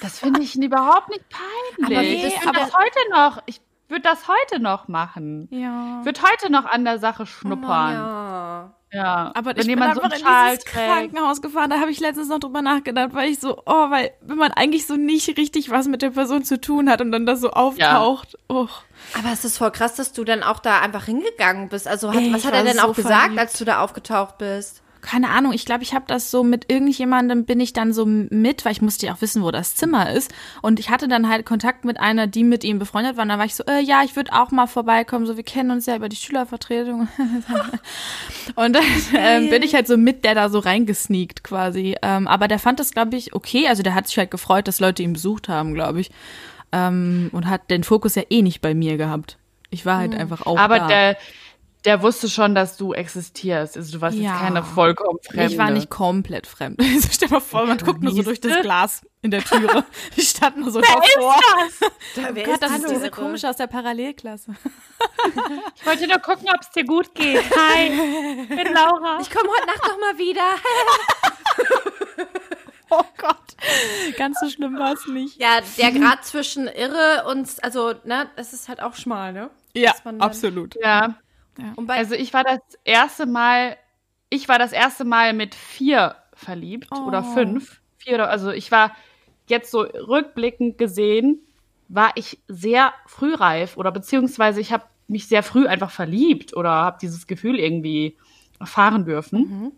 [SPEAKER 1] Das finde ich überhaupt nicht peinlich.
[SPEAKER 2] Aber bist
[SPEAKER 1] würde
[SPEAKER 2] du
[SPEAKER 1] das heute noch, ich würde das heute noch machen.
[SPEAKER 4] Ja.
[SPEAKER 1] Ich würde heute noch an der Sache schnuppern.
[SPEAKER 2] Ja.
[SPEAKER 1] Ja.
[SPEAKER 4] Aber
[SPEAKER 1] wenn
[SPEAKER 4] ich bin
[SPEAKER 1] so
[SPEAKER 4] einfach
[SPEAKER 1] einen
[SPEAKER 4] in
[SPEAKER 1] Schal
[SPEAKER 4] dieses
[SPEAKER 1] trägt.
[SPEAKER 4] Krankenhaus gefahren, da habe ich letztens noch drüber nachgedacht, weil ich so, oh, weil wenn man eigentlich so nicht richtig was mit der Person zu tun hat und dann das so auftaucht, oh.
[SPEAKER 2] Aber es ist voll krass, dass du dann auch da einfach hingegangen bist. Also, hat,
[SPEAKER 4] Ey,
[SPEAKER 2] was hat er denn
[SPEAKER 4] so
[SPEAKER 2] auch gesagt,
[SPEAKER 4] verliebt.
[SPEAKER 2] als du da aufgetaucht bist?
[SPEAKER 4] Keine Ahnung, ich glaube, ich habe das so mit irgendjemandem bin ich dann so mit, weil ich musste ja auch wissen, wo das Zimmer ist. Und ich hatte dann halt Kontakt mit einer, die mit ihm befreundet war. Und dann war ich so, äh, ja, ich würde auch mal vorbeikommen. So, wir kennen uns ja über die Schülervertretung. und dann ähm, bin ich halt so mit der da so reingesneakt quasi. Ähm, aber der fand das, glaube ich, okay. Also der hat sich halt gefreut, dass Leute ihn besucht haben, glaube ich. Ähm, und hat den Fokus ja eh nicht bei mir gehabt. Ich war halt einfach auch
[SPEAKER 1] Aber
[SPEAKER 4] da.
[SPEAKER 1] der, der wusste schon, dass du existierst. Also du warst
[SPEAKER 4] Ja.
[SPEAKER 1] jetzt keine vollkommen Fremde.
[SPEAKER 4] Ich war nicht komplett fremd. Also stell mal vor, man guckt nur so durch das Glas in der Türe. Ich stand nur so davor.
[SPEAKER 2] Da, wer
[SPEAKER 4] Gott, das ist diese komische aus der Parallelklasse.
[SPEAKER 1] Ich wollte nur gucken, ob es dir gut geht. Hi, ich bin Laura.
[SPEAKER 2] Ich komme heute Nacht noch mal wieder.
[SPEAKER 4] Oh Gott. Ganz so schlimm war es nicht.
[SPEAKER 2] Ja, der Grad zwischen irre und, also, ne, es ist halt auch schmal, ne?
[SPEAKER 4] Ja, absolut.
[SPEAKER 1] Ja,
[SPEAKER 2] Und bei,
[SPEAKER 1] also ich war das erste Mal, ich war das erste Mal mit vier verliebt
[SPEAKER 4] Oh.
[SPEAKER 1] oder fünf. Vier oder, also ich war jetzt so rückblickend gesehen, war ich sehr frühreif oder beziehungsweise ich habe mich sehr früh einfach verliebt oder habe dieses Gefühl irgendwie erfahren dürfen.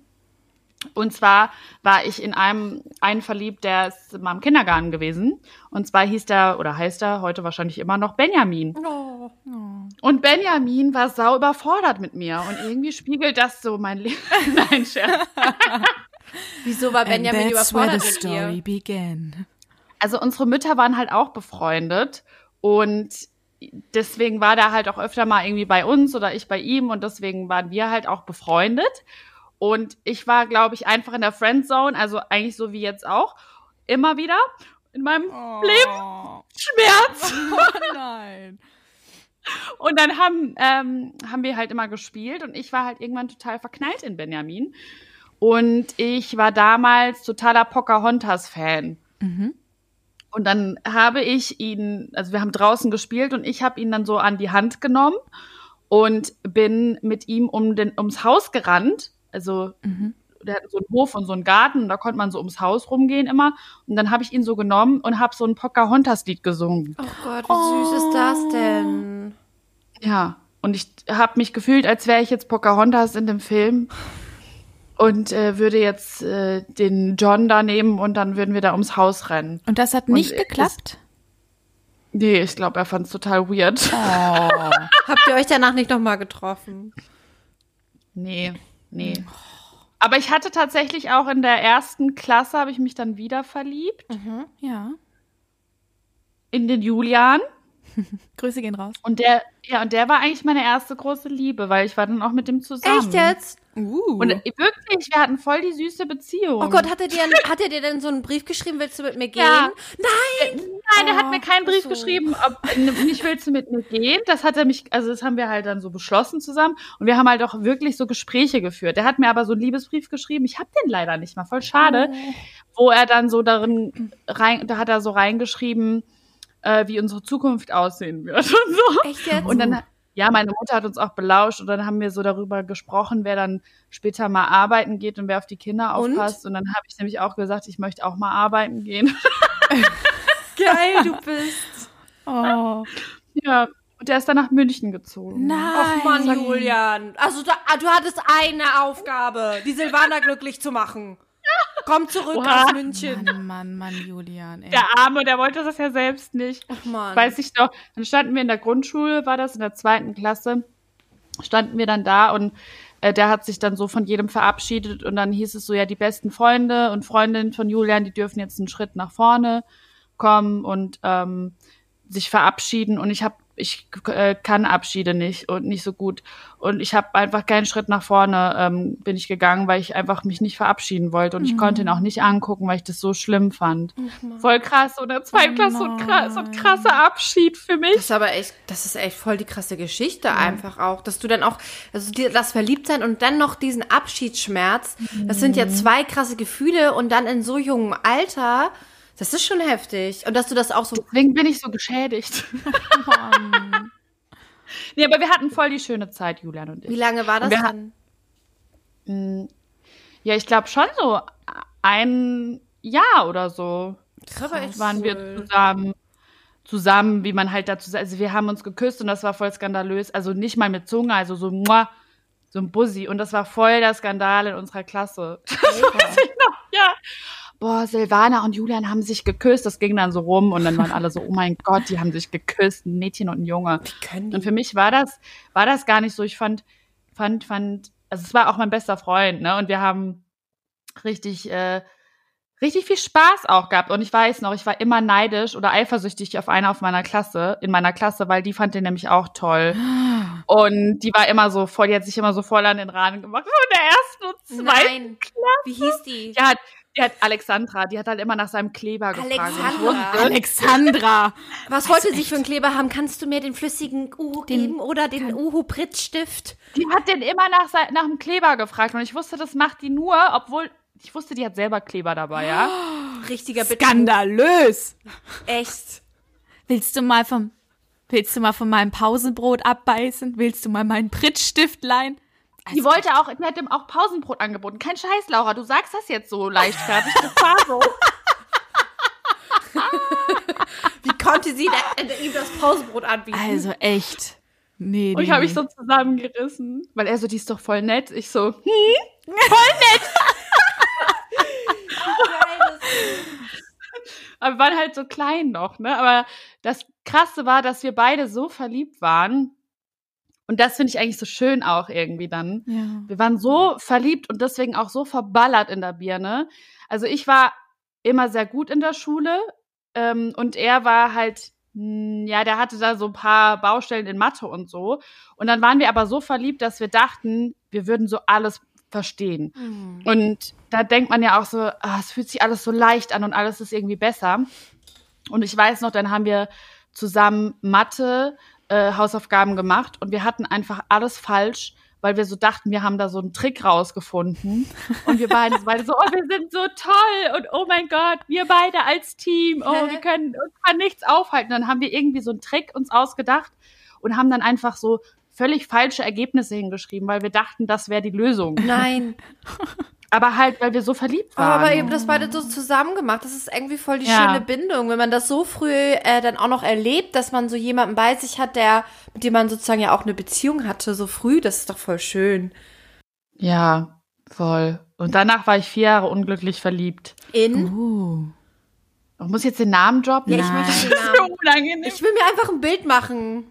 [SPEAKER 1] Und zwar war ich in einem einen verliebt, der ist in meinem Kindergarten gewesen. Und zwar hieß der oder heißt er heute wahrscheinlich immer noch Benjamin.
[SPEAKER 2] oh,
[SPEAKER 1] Und Benjamin war sau überfordert mit mir. Und irgendwie spiegelt das so mein Leben. Nein, Scherz.
[SPEAKER 2] wieso war Benjamin
[SPEAKER 4] And that's where
[SPEAKER 2] überfordert
[SPEAKER 4] the
[SPEAKER 2] mit
[SPEAKER 4] story
[SPEAKER 2] dir?
[SPEAKER 4] began.
[SPEAKER 1] Also unsere Mütter waren halt auch befreundet. Und deswegen war der halt auch öfter mal irgendwie bei uns oder ich bei ihm. Und deswegen waren wir halt auch befreundet. Und ich war, glaube ich, einfach in der Friendzone, also eigentlich so wie jetzt auch, immer wieder in meinem
[SPEAKER 4] Oh,
[SPEAKER 1] Schmerz.
[SPEAKER 4] oh nein.
[SPEAKER 1] Und dann haben, ähm, haben wir halt immer gespielt und ich war halt irgendwann total verknallt in Benjamin. Und ich war damals totaler Pocahontas-Fan. Und dann habe ich ihn, also wir haben draußen gespielt und ich habe ihn dann so an die Hand genommen und bin mit ihm um den, ums Haus gerannt. Also der hat so einen Hof und so einen Garten und da konnte man so ums Haus rumgehen immer. Und dann habe ich ihn so genommen und habe so ein Pocahontas-Lied gesungen.
[SPEAKER 2] Oh Gott, wie süß ist das denn?
[SPEAKER 1] Ja, und ich habe mich gefühlt, als wäre ich jetzt Pocahontas in dem Film und äh, würde jetzt äh, den John da nehmen und dann würden wir da ums Haus rennen.
[SPEAKER 4] Und das hat
[SPEAKER 1] Und
[SPEAKER 4] nicht
[SPEAKER 1] es-
[SPEAKER 4] geklappt?
[SPEAKER 1] Nee, ich glaube, er fand es total weird.
[SPEAKER 2] Habt ihr euch danach nicht noch mal getroffen?
[SPEAKER 1] Nee, nee. Aber ich hatte tatsächlich auch in der ersten Klasse, habe ich mich dann wieder verliebt
[SPEAKER 4] Ja.
[SPEAKER 1] in den Julian.
[SPEAKER 4] Grüße gehen raus.
[SPEAKER 1] Und der, ja, und der war eigentlich meine erste große Liebe, weil ich war dann auch mit dem zusammen.
[SPEAKER 2] Echt jetzt?
[SPEAKER 4] Uh.
[SPEAKER 1] Und äh, wirklich, wir hatten voll die süße Beziehung.
[SPEAKER 2] Oh Gott, hat er dir, hat er dir denn so einen Brief geschrieben, willst du mit mir gehen?
[SPEAKER 1] Ja.
[SPEAKER 2] Nein!
[SPEAKER 1] Nein, er hat mir keinen Brief
[SPEAKER 2] so.
[SPEAKER 1] geschrieben, ob nicht willst du mit mir gehen. Das hat er mich, also das haben wir halt dann so beschlossen zusammen. Und wir haben halt auch wirklich so Gespräche geführt. Er hat mir aber so einen Liebesbrief geschrieben. Ich habe den leider nicht mal, voll schade. Wo er dann so darin rein, da hat er so reingeschrieben, äh, wie unsere Zukunft aussehen wird und so.
[SPEAKER 2] Echt jetzt?
[SPEAKER 1] Und dann, ja, meine Mutter hat uns auch belauscht und dann haben wir so darüber gesprochen, wer dann später mal arbeiten geht und wer auf die Kinder
[SPEAKER 2] Und?
[SPEAKER 1] aufpasst. Und, dann habe ich nämlich auch gesagt, ich möchte auch mal arbeiten gehen.
[SPEAKER 2] geil du bist.
[SPEAKER 4] oh.
[SPEAKER 1] Ja, und der ist dann nach München gezogen.
[SPEAKER 4] Nein.
[SPEAKER 2] Ach Mann, Julian. Also du, ah, du hattest eine Aufgabe, die Silvana glücklich zu machen. Komm zurück
[SPEAKER 1] Oha.
[SPEAKER 2] aus München.
[SPEAKER 4] Mann, Mann, Mann, Julian. Ey.
[SPEAKER 1] Der Arme, der wollte das ja selbst nicht.
[SPEAKER 2] Ach Mann.
[SPEAKER 1] Weiß ich doch. Dann standen wir in der Grundschule, war das in der zweiten Klasse, standen wir dann da und äh, der hat sich dann so von jedem verabschiedet und dann hieß es so, ja, die besten Freunde und Freundinnen von Julian, die dürfen jetzt einen Schritt nach vorne kommen und ähm, sich verabschieden und ich habe ich äh, kann Abschiede nicht und nicht so gut. Und ich habe einfach keinen Schritt nach vorne ähm, bin ich gegangen, weil ich einfach mich nicht verabschieden wollte. Und ich konnte ihn auch nicht angucken, weil ich das so schlimm fand. Voll krass so in der zweiten
[SPEAKER 4] Oh
[SPEAKER 1] ein, krass, so ein krasser Abschied für mich.
[SPEAKER 2] Das ist aber echt, das ist echt voll die krasse Geschichte einfach auch, dass du dann auch, also dir das Verliebtsein und dann noch diesen Abschiedsschmerz, das sind ja zwei krasse Gefühle und dann in so jungem Alter, das ist schon heftig. Und dass du das auch so,
[SPEAKER 1] Deswegen bin ich so geschädigt. nee, aber wir hatten voll die schöne Zeit, Julian und
[SPEAKER 2] wie
[SPEAKER 1] ich.
[SPEAKER 2] lange war das dann?
[SPEAKER 1] Ja, ich glaube schon so ein Jahr oder so
[SPEAKER 2] echt
[SPEAKER 1] waren wir zusammen. Zusammen, wie man halt dazu sagt. Also wir haben uns geküsst und das war voll skandalös. Also nicht mal mit Zunge, also so muah, so ein Bussi. Und das war voll der Skandal in unserer Klasse. Das weiß ich noch, ja. Boah, Silvana und Julian haben sich geküsst. Das ging dann so rum und dann waren alle so, oh mein Gott, die haben sich geküsst, ein Mädchen und ein Junge.
[SPEAKER 2] können
[SPEAKER 1] Und für mich war das, war das gar nicht so. Ich fand, fand, fand, also es war auch mein bester Freund, ne? Und wir haben richtig, äh, richtig viel Spaß auch gehabt. Und ich weiß noch, ich war immer neidisch oder eifersüchtig auf eine auf meiner Klasse, in meiner Klasse, weil die fand den nämlich auch toll. Und die war immer so voll, die hat sich immer so voll an den Rahmen gemacht. Von der ersten und zweiten.
[SPEAKER 2] Nein. Wie hieß die?
[SPEAKER 1] Die hat, die hat Alexandra, die hat halt immer nach seinem Kleber gefragt.
[SPEAKER 2] Alexandra.
[SPEAKER 4] Alexandra.
[SPEAKER 2] Was wollte sie für einen Kleber haben? Kannst du mir den flüssigen Uhu geben oder den Uhu Prittstift?
[SPEAKER 1] Die hat den immer nach, nach dem Kleber gefragt. Und ich wusste, das macht die nur, obwohl ich wusste, die hat selber Kleber dabei, ja.
[SPEAKER 2] Richtiger Bitte.
[SPEAKER 4] Skandalös.
[SPEAKER 2] Echt.
[SPEAKER 4] Willst du mal vom, willst du mal von meinem Pausenbrot abbeißen? Willst du mal meinen Prittstift leihen?
[SPEAKER 1] Die wollte auch, die hat ihm auch Pausenbrot angeboten. Kein Scheiß, Laura, du sagst das jetzt so leichtfertig. Das war so.
[SPEAKER 2] Wie konnte sie da, äh, ihm das Pausenbrot anbieten?
[SPEAKER 4] Also echt. Nee,
[SPEAKER 1] Und ich
[SPEAKER 4] nee,
[SPEAKER 1] habe mich
[SPEAKER 4] nee.
[SPEAKER 1] so zusammengerissen. Weil er so, die ist doch voll nett. Ich so, hm? Aber wir waren halt so klein noch, ne? Aber das Krasse war, dass wir beide so verliebt waren. Und das finde ich eigentlich so schön auch irgendwie dann.
[SPEAKER 4] Ja.
[SPEAKER 1] Wir waren so verliebt und deswegen auch so verballert in der Birne. Also ich war immer sehr gut in der Schule ähm, und er war halt, mh, ja, der hatte da so ein paar Baustellen in Mathe und so. Und dann waren wir aber so verliebt, dass wir dachten, wir würden so alles verstehen.
[SPEAKER 2] Mhm.
[SPEAKER 1] Und da denkt man ja auch so, ah, es fühlt sich alles so leicht an und alles ist irgendwie besser. Und ich weiß noch, dann haben wir zusammen Mathe, äh, Hausaufgaben gemacht und wir hatten einfach alles falsch, weil wir so dachten, wir haben da so einen Trick rausgefunden. Und wir beide, beide so, oh, wir sind so toll und oh mein Gott, wir beide als Team, oh, wir können uns kann nichts aufhalten. Dann haben wir irgendwie so einen Trick uns ausgedacht und haben dann einfach so völlig falsche Ergebnisse hingeschrieben, weil wir dachten, das wäre die Lösung.
[SPEAKER 2] Nein.
[SPEAKER 1] Aber halt, weil wir so verliebt waren.
[SPEAKER 2] Aber ihr habt das beide so zusammen gemacht. Das ist irgendwie voll die
[SPEAKER 1] Ja.
[SPEAKER 2] schöne Bindung, wenn man das so früh äh, dann auch noch erlebt, dass man so jemanden bei sich hat, der mit dem man sozusagen ja auch eine Beziehung hatte, so früh. Das ist doch voll schön.
[SPEAKER 1] Ja, voll. Und danach war ich vier Jahre unglücklich verliebt.
[SPEAKER 2] In?
[SPEAKER 4] Uh.
[SPEAKER 1] Ich muss jetzt den Namen droppen?
[SPEAKER 2] Ja, ich
[SPEAKER 4] Nein.
[SPEAKER 2] möchte den
[SPEAKER 1] Das ist so
[SPEAKER 2] Namen.
[SPEAKER 1] unangenehm.
[SPEAKER 2] Ich will mir einfach ein Bild machen.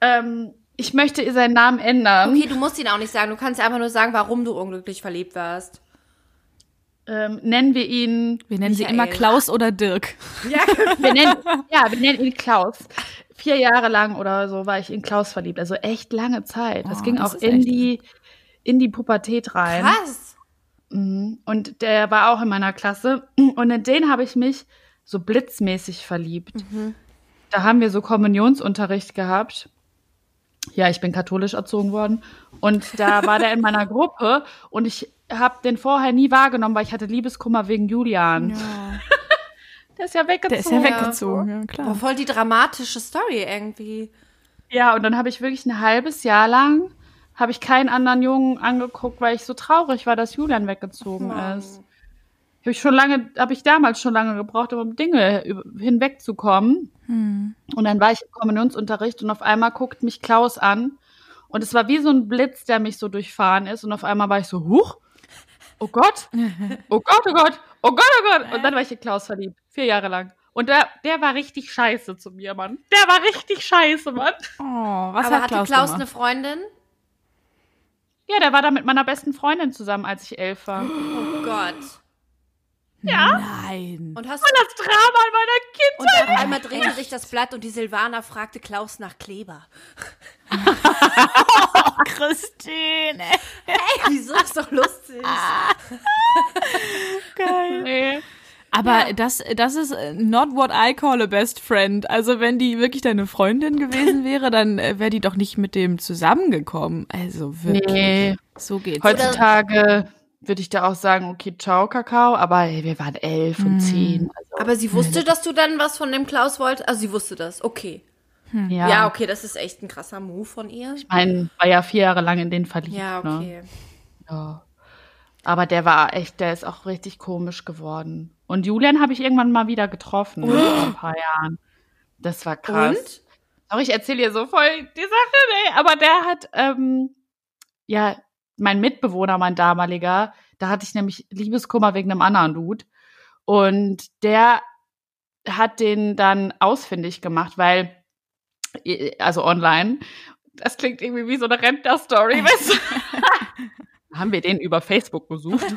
[SPEAKER 1] ähm, ich möchte seinen Namen ändern.
[SPEAKER 2] Okay, du musst ihn auch nicht sagen. Du kannst einfach nur sagen, warum du unglücklich verliebt warst.
[SPEAKER 1] Ähm, nennen wir ihn.
[SPEAKER 4] Wir nennen sie
[SPEAKER 2] Michael.
[SPEAKER 4] immer Klaus oder Dirk.
[SPEAKER 2] Ja,
[SPEAKER 1] Wir nennen, ja, wir nennen ihn Klaus. Vier Jahre lang oder so war ich in Klaus verliebt. Also echt lange Zeit. Das
[SPEAKER 4] Oh,
[SPEAKER 1] ging
[SPEAKER 4] das
[SPEAKER 1] auch in
[SPEAKER 4] echt-
[SPEAKER 1] die, in die Pubertät rein.
[SPEAKER 2] krass.
[SPEAKER 1] Mhm. Und der war auch in meiner Klasse. Und in den habe ich mich so blitzmäßig verliebt. Da haben wir so Kommunionsunterricht gehabt. Ja, ich bin katholisch erzogen worden. Und da war der in meiner Gruppe und ich habe den vorher nie wahrgenommen, weil ich hatte Liebeskummer wegen Julian. Der ist ja weggezogen.
[SPEAKER 4] Der ist ja weggezogen, ja klar.
[SPEAKER 2] voll die dramatische Story irgendwie.
[SPEAKER 1] Ja, und dann habe ich wirklich ein halbes Jahr lang habe ich keinen anderen Jungen angeguckt, weil ich so traurig war, dass Julian weggezogen ist. Habe ich schon lange, habe ich damals schon lange gebraucht, um Dinge über- hinwegzukommen. Und dann war ich im Kommunionsunterricht und auf einmal guckt mich Klaus an und es war wie so ein Blitz, der mich so durchfahren ist und auf einmal war ich so, huch, oh Gott, oh Gott, oh Gott, oh Gott, oh Gott. Und dann war ich in Klaus verliebt, vier Jahre lang. Und der, der war richtig scheiße zu mir, Mann. Der war richtig scheiße, Mann.
[SPEAKER 4] Oh, was
[SPEAKER 2] Aber
[SPEAKER 4] hat
[SPEAKER 2] hatte
[SPEAKER 4] Klaus,
[SPEAKER 2] Klaus
[SPEAKER 4] gemacht?
[SPEAKER 2] eine Freundin?
[SPEAKER 1] Ja, der war da mit meiner besten Freundin zusammen, als ich elf war.
[SPEAKER 2] Oh Gott.
[SPEAKER 1] Ja.
[SPEAKER 4] Nein.
[SPEAKER 2] Und hast
[SPEAKER 1] Das Drama in meiner
[SPEAKER 2] und
[SPEAKER 1] Kindheit.
[SPEAKER 2] auf einmal drehte sich das Blatt und die Silvana fragte Klaus nach Kleber.
[SPEAKER 4] Christine.
[SPEAKER 2] Ey, wieso ist doch lustig?
[SPEAKER 4] Geil.
[SPEAKER 1] Nee.
[SPEAKER 4] Aber das, das ist äh, not what I call a best friend. Also wenn die wirklich deine Freundin gewesen wäre, dann äh, wäre die doch nicht mit dem zusammengekommen. Also wirklich.
[SPEAKER 1] Nee.
[SPEAKER 4] So geht's.
[SPEAKER 1] Heutzutage würde ich da auch sagen, okay, ciao, Kakao, aber hey, wir waren elf und zehn. Also,
[SPEAKER 2] Aber sie wusste, dass du dann was von dem Klaus wolltest? Also sie wusste das, okay.
[SPEAKER 1] ja.
[SPEAKER 2] Ja, okay, das ist echt ein krasser Move von ihr.
[SPEAKER 1] Ich meine, war ja vier Jahre lang in den verliebt.
[SPEAKER 2] Ja,
[SPEAKER 1] Ne?
[SPEAKER 2] okay.
[SPEAKER 1] Ja. Aber der war echt, der ist auch richtig komisch geworden. Und Julian habe ich irgendwann mal wieder getroffen, vor ein paar Jahren. Das war krass.
[SPEAKER 2] Und?
[SPEAKER 1] Doch, ich erzähle dir so voll die Sache, nee. Aber der hat, ähm, ja, mein Mitbewohner, mein damaliger, da hatte ich nämlich Liebeskummer wegen einem anderen Dude. Und der hat den dann ausfindig gemacht, weil, also online, das klingt irgendwie wie so eine Rentner-Story, weißt du? Haben wir den über Facebook besucht?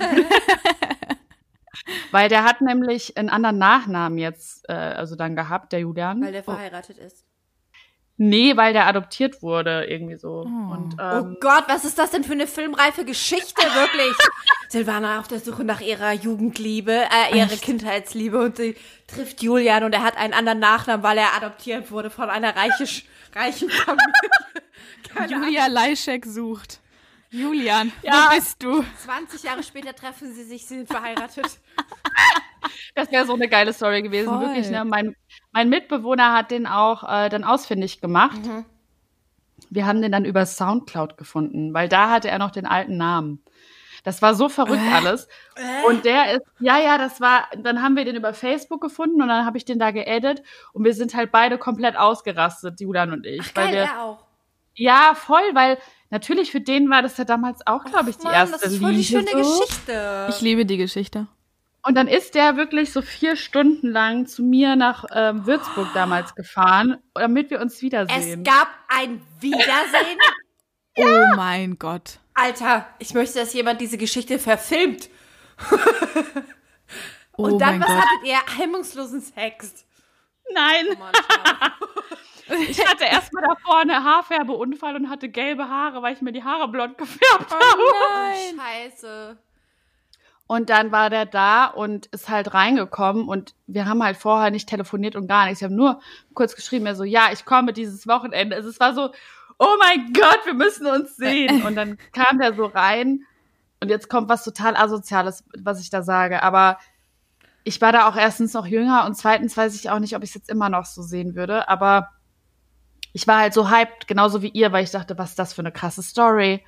[SPEAKER 1] weil der hat nämlich einen anderen Nachnamen jetzt, äh, also dann gehabt, der Julian.
[SPEAKER 2] Weil der verheiratet ist.
[SPEAKER 1] Nee, weil der adoptiert wurde, irgendwie so.
[SPEAKER 4] Oh.
[SPEAKER 1] Und,
[SPEAKER 2] Oh
[SPEAKER 1] ähm,
[SPEAKER 2] Gott, was ist das denn für eine filmreife Geschichte, wirklich? Silvana auf der Suche nach ihrer Jugendliebe, äh, ihre Kindheitsliebe und sie trifft Julian und er hat einen anderen Nachnamen, weil er adoptiert wurde von einer reiche, reichen Familie.
[SPEAKER 4] Julia Leischek sucht. Julian,
[SPEAKER 1] Ja.
[SPEAKER 4] wo bist du?
[SPEAKER 2] 20 Jahre später treffen sie sich, sie sind verheiratet.
[SPEAKER 1] Das wäre so eine geile Story gewesen,
[SPEAKER 4] Voll.
[SPEAKER 1] wirklich. Ne? Mein, mein Mitbewohner hat den auch äh, dann ausfindig gemacht. Wir haben den dann über Soundcloud gefunden, weil da hatte er noch den alten Namen. Das war so verrückt alles. Und der ist, ja, ja, das war, dann haben wir den über Facebook gefunden und dann habe ich den da geedit und wir sind halt beide komplett ausgerastet, Julian und ich.
[SPEAKER 2] Ach
[SPEAKER 1] weil
[SPEAKER 2] geil,
[SPEAKER 1] wir,
[SPEAKER 2] er auch.
[SPEAKER 1] Ja, voll, weil natürlich für den war das ja damals auch, glaube ich, die
[SPEAKER 2] Mann,
[SPEAKER 1] erste
[SPEAKER 2] das ist voll die
[SPEAKER 1] Liebe.
[SPEAKER 2] schöne
[SPEAKER 1] so.
[SPEAKER 2] Geschichte.
[SPEAKER 4] Ich liebe die Geschichte.
[SPEAKER 1] Und dann ist der wirklich so vier Stunden lang zu mir nach ähm, Würzburg damals gefahren, damit wir uns
[SPEAKER 2] es
[SPEAKER 1] wiedersehen.
[SPEAKER 2] gab ein Wiedersehen.
[SPEAKER 4] Oh mein Gott.
[SPEAKER 2] Alter, ich möchte, dass jemand diese Geschichte verfilmt.
[SPEAKER 4] Oh
[SPEAKER 2] Und dann,
[SPEAKER 4] mein
[SPEAKER 2] was
[SPEAKER 4] Gott.
[SPEAKER 2] hattet ihr? Hemmungslosen Sex.
[SPEAKER 1] Nein,
[SPEAKER 2] Mann, schau.
[SPEAKER 1] ich hatte erstmal davor eine Haarfärbeunfall und hatte gelbe Haare, weil ich mir die Haare blond gefärbt habe.
[SPEAKER 2] Oh, Scheiße.
[SPEAKER 1] Und dann war der da und ist halt reingekommen und wir haben halt vorher nicht telefoniert und gar nichts. Wir haben nur kurz geschrieben, er so, ja, ich komme dieses Wochenende. Also es war so, oh mein Gott, wir müssen uns sehen. Und dann kam der so rein und jetzt kommt was total Asoziales, was ich da sage. Aber ich war da auch erstens noch jünger und zweitens weiß ich auch nicht, ob ich es jetzt immer noch so sehen würde. Aber ich war halt so hyped, genauso wie ihr, weil ich dachte, was ist das für eine krasse Story.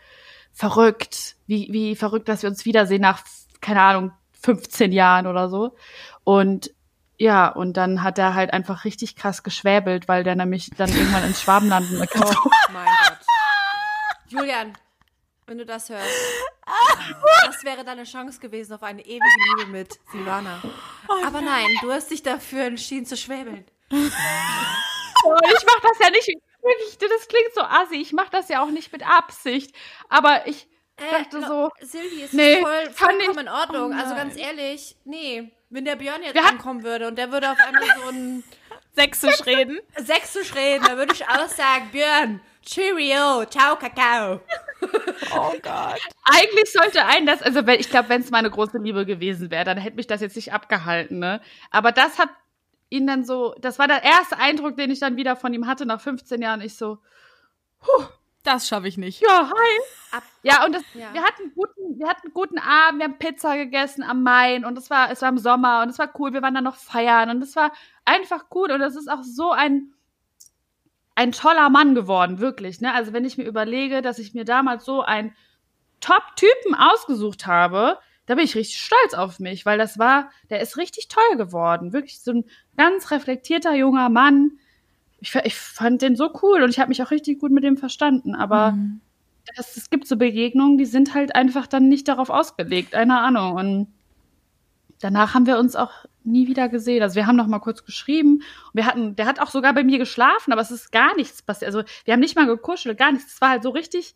[SPEAKER 1] Verrückt. Wie, wie verrückt, dass wir uns wiedersehen nach, keine Ahnung, 15 Jahren oder so. Und ja, und dann hat er halt einfach richtig krass geschwäbelt, weil der nämlich dann irgendwann ins Schwabenland
[SPEAKER 2] Oh mein Gott. Julian, wenn du das hörst, das wäre deine Chance gewesen auf eine ewige Liebe mit Silvana. Aber nein, du hast dich dafür entschieden zu schwäbeln.
[SPEAKER 1] Und ich mach das ja nicht, wirklich, das klingt so assi, ich mach das ja auch nicht mit Absicht. Aber ich dachte
[SPEAKER 2] Äh,
[SPEAKER 1] so,
[SPEAKER 2] Silvi, es
[SPEAKER 1] Nee,
[SPEAKER 2] ist voll, vollkommen
[SPEAKER 1] ich-
[SPEAKER 2] in Ordnung.
[SPEAKER 1] Oh
[SPEAKER 2] also ganz ehrlich, nee. Wenn der Björn jetzt
[SPEAKER 1] Wir
[SPEAKER 2] ankommen würde und der würde auf einmal so ein
[SPEAKER 4] Sächsisch reden.
[SPEAKER 2] Sächsisch reden, dann würde ich auch sagen, Björn, Cheerio, ciao, Kakao.
[SPEAKER 4] Oh Gott.
[SPEAKER 1] eigentlich sollte ein das, also wenn, ich glaube, wenn es meine große Liebe gewesen wäre, dann hätte mich das jetzt nicht abgehalten, ne? Aber das hat ihn dann so, das war der erste Eindruck, den ich dann wieder von ihm hatte nach 15 Jahren. Ich so,
[SPEAKER 4] Das schaffe ich nicht.
[SPEAKER 1] ja, hi.
[SPEAKER 2] Ab-
[SPEAKER 1] Ja, und das,
[SPEAKER 2] Ja.
[SPEAKER 1] wir hatten guten, wir hatten einen guten Abend, wir haben Pizza gegessen am Main und es war, es war im Sommer und es war cool, wir waren dann noch feiern und es war einfach gut und es ist auch so ein, ein toller Mann geworden, wirklich, ne? Also wenn ich mir überlege, dass ich mir damals so einen Top-Typen ausgesucht habe, da bin ich richtig stolz auf mich, weil das war, der ist richtig toll geworden, wirklich so ein ganz reflektierter junger Mann. Ich, ich fand den so cool und ich habe mich auch richtig gut mit dem verstanden, aber
[SPEAKER 4] Mhm.
[SPEAKER 1] es, es gibt so Begegnungen, die sind halt einfach dann nicht darauf ausgelegt, keine Ahnung. Und danach haben wir uns auch nie wieder gesehen. Also wir haben noch mal kurz geschrieben. Und wir hatten, der hat auch sogar bei mir geschlafen, aber es ist gar nichts passiert. Also wir haben nicht mal gekuschelt, gar nichts. Es war halt so richtig,